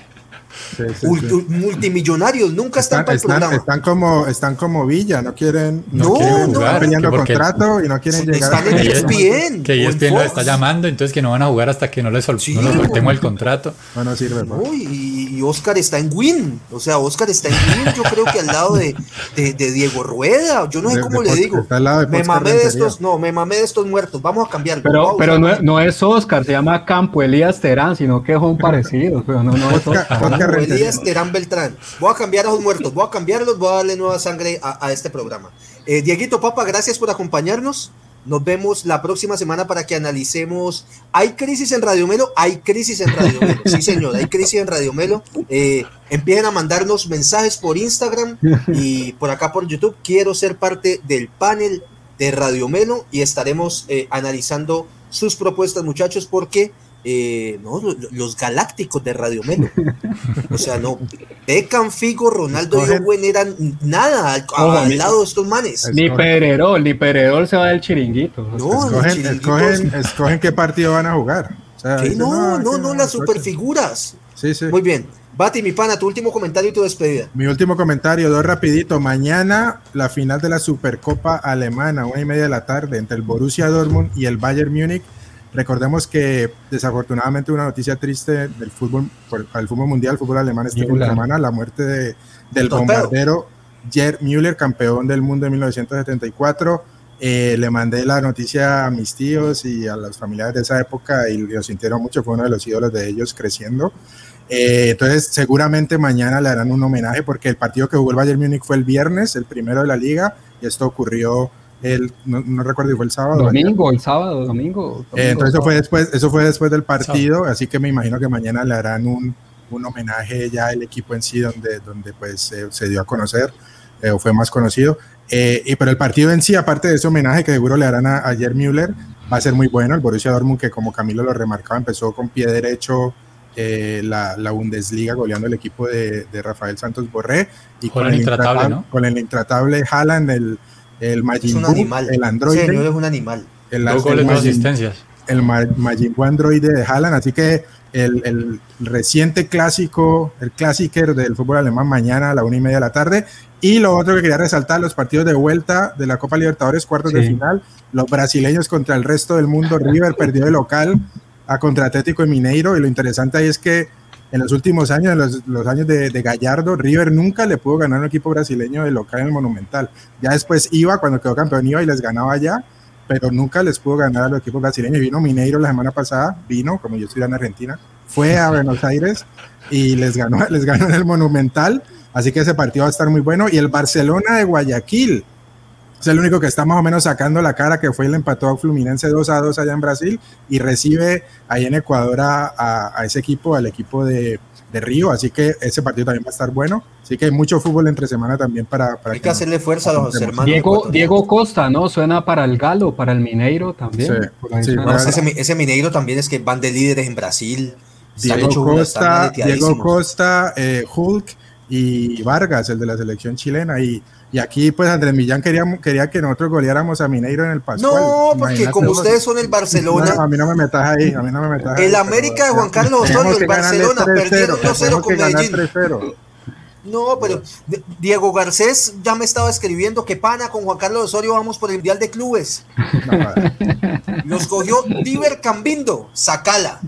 multimillonarios, nunca están, para el programa. Están como, están como Villa, no quieren, no, quieren jugar peleando contrato y no quieren llegar están en ESPN. Que ESPN lo está llamando, entonces que no van a jugar hasta que no les, sol no les soltemos el contrato. No, no sirve. y, y, Oscar está en Win, o sea, Oscar está en Win, yo creo que al lado de, de, de Diego Rueda, yo no sé cómo le digo. me mamé de estos, no, me mamé de estos muertos, vamos a cambiar. Pero, pero no, no, es Oscar, se llama Campo Elías Terán, sino que son parecidos, pero no, no es Oscar. Elías Terán Beltrán. Voy a cambiar a los muertos, voy a cambiarlos, voy a darle nueva sangre a, este programa. Eh, Dieguito Papa, gracias por acompañarnos. Nos vemos la próxima semana para que analicemos. ¿Hay crisis en Radio Melo? Hay crisis en Radio Melo. Sí, señor, hay crisis en Radio Melo. Eh, empiecen a mandarnos mensajes por Instagram y por acá por YouTube. Quiero ser parte del panel de Radio Melo y estaremos eh, analizando sus propuestas, muchachos, porque eh, no, los galácticos de Radio Melo. O sea, no, Beckham, Figo, Ronaldo y Owen eran nada al, lado de estos manes. Ni Pererol, ni Pererol se va del chiringuito. No, escogen, escogen, escogen, qué partido van a jugar. no, no, no, las superfiguras. Sí, sí. Muy bien. Bati, mi pana, tu último comentario y tu despedida. Mi último comentario, dos rapidito. Mañana la final de la Supercopa Alemana, una y media de la tarde, entre el Borussia Dortmund y el Bayern Múnich. Recordemos que desafortunadamente una noticia triste del fútbol, el fútbol mundial, el fútbol alemán este fin de semana, la muerte de, del bombardero Gerd Müller, campeón del mundo en 1974. Eh, le mandé la noticia a mis tíos y a las familiares de esa época y lo sintieron mucho, fue uno de los ídolos de ellos creciendo. Eh, entonces, seguramente mañana le harán un homenaje porque el partido que jugó el Bayern Múnich fue el viernes, el primero de la liga, y esto ocurrió el, no, recuerdo si fue el sábado. Domingo, el sábado, domingo. Eh, entonces, eso fue, después, eso fue después del partido, así que me imagino que mañana le harán un, un homenaje ya al equipo en sí, donde, donde pues se dio a conocer o fue más conocido. y pero el partido en sí, aparte de ese homenaje que seguro le harán a, a Müller, va a ser muy bueno. El Borussia Dortmund, que como Camilo lo remarcaba, empezó con pie derecho eh, la, la, Bundesliga goleando el equipo de, de Rafael Santos Borré y con, el, intratable, ¿no? con el intratable Haaland, el, el Majin el androide. es un animal. El, Dos goles, asistencias. El Majin androide de Haaland, así que el, el, reciente clásico, el clásico del fútbol alemán mañana a la una y media de la tarde. Y lo otro que quería resaltar, los partidos de vuelta de la Copa Libertadores, cuartos de final, los brasileños contra el resto del mundo, River perdió de local a contra Atlético de Mineiro y lo interesante ahí es que en los últimos años, en los, años de, Gallardo, River nunca le pudo ganar a un equipo brasileño de local en el Monumental. Ya después iba, cuando quedó campeón, iba y les ganaba allá, pero nunca les pudo ganar a los equipos brasileños. Vino Mineiro la semana pasada, vino, como yo estoy en Argentina, fue a Buenos Aires y les ganó, les ganó en el Monumental. Así que ese partido va a estar muy bueno. Y el Barcelona de Guayaquil, es el único que está más o menos sacando la cara, que fue el empató a Fluminense 2 a 2 allá en Brasil y recibe ahí en Ecuador a, ese equipo, al equipo de, Río, así que ese partido también va a estar bueno. Así que hay mucho fútbol entre semana también para... hay que, hacerle fuerza a los hermanos. Diego, Diego Costa, ¿no? Suena para el Galo, para el Mineiro también. Sí, ese, Mineiro también es que van de líderes en Brasil. Diego Costa, Diego Costa eh, Hulk y Vargas, el de la selección chilena. Y y aquí, pues, Andrés Millán quería, quería que nosotros goleáramos a Mineiro en el Pascual. No, porque como ustedes son el Barcelona. a mí no me metas ahí, a mí no me metas El América de Juan Carlos Osorio, el Barcelona, perdieron 2-0 con Medellín. No, pero Diego Garcés ya me estaba escribiendo que pana con Juan Carlos Osorio vamos por el Mundial de Clubes. Los cogió Diver Cambindo, sacala.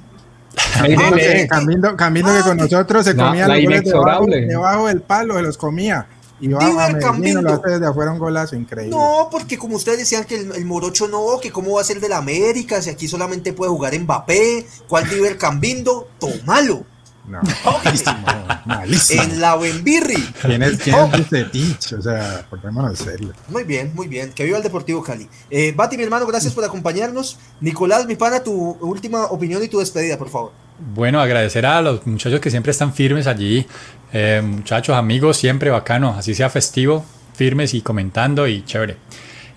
Cambindo, Cambindo que con nosotros se comía los goles debajo del palo, se los comía. Y desde afuera un golazo increíble. No, porque como ustedes decían que el, Morocho no, que cómo va a ser de la América, si aquí solamente puede jugar Mbappé, ¿cuál Diver Cambindo? Tómalo. No, malísimo, En la Wembirri. ¿Quién es, quién oh. es? O sea, en serio. Muy bien, muy bien. Que viva el Deportivo Cali. Eh, Bati, mi hermano, gracias por acompañarnos. Nicolás, mi pana, tu última opinión y tu despedida, por favor. Bueno, agradecer a los muchachos que siempre están firmes allí. Eh, muchachos, amigos, siempre bacano, así sea festivo, firmes y comentando y chévere.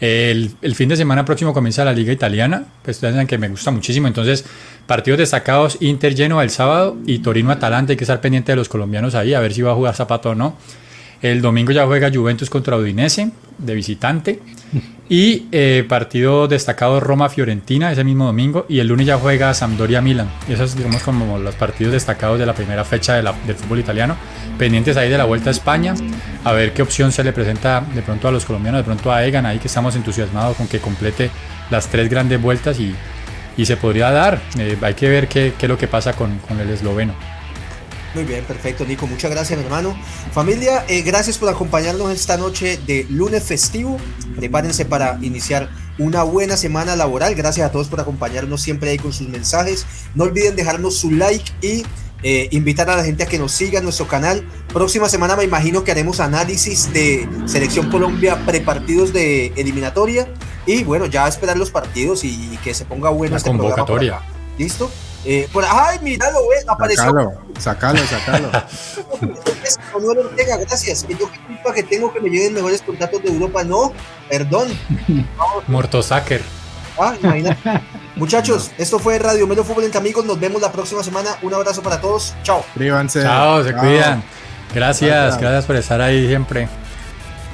El, fin de semana próximo comienza la Liga Italiana, pues ustedes saben que me gusta muchísimo. Entonces, partidos destacados: Inter lleno el sábado y Torino Atalanta. Hay que estar pendiente de los colombianos ahí, a ver si va a jugar Zapato o no. El domingo ya juega Juventus contra Udinese de visitante. Y eh, partido destacado Roma-Fiorentina ese mismo domingo. Y el lunes ya juega Sampdoria-Milan. Esos digamos como los partidos destacados de la primera fecha del fútbol italiano. Pendientes ahí de la Vuelta a España. A ver qué opción se le presenta de pronto a los colombianos, de pronto a Egan. Ahí que estamos entusiasmados con que complete las tres grandes vueltas y, y se podría dar. Eh, hay que ver qué, qué, es lo que pasa con, con el esloveno. Muy bien, perfecto, Nico. Muchas gracias, mi hermano. Familia, eh, gracias por acompañarnos esta noche de lunes festivo. Prepárense para iniciar una buena semana laboral. Gracias a todos por acompañarnos siempre ahí con sus mensajes. No olviden dejarnos su like y eh, invitar a la gente a que nos siga en nuestro canal. Próxima semana me imagino que haremos análisis de Selección Colombia prepartidos de eliminatoria. Y bueno, ya esperar los partidos y, que se ponga bueno la este convocatoria. ¿Listo? Eh, por, ay, míralo, eh, apareció. Sacalo, sacalo, sacalo. Ortega, gracias. Que yo qué culpa que tengo que me lleguen mejores contratos de Europa. No, perdón. Mortosacker. Ah, imagínate. Muchachos, esto fue Radio Melo Fútbol entre amigos. Nos vemos la próxima semana. Un abrazo para todos. Chao. Chao, se cuidan. Gracias, gracias por estar ahí siempre.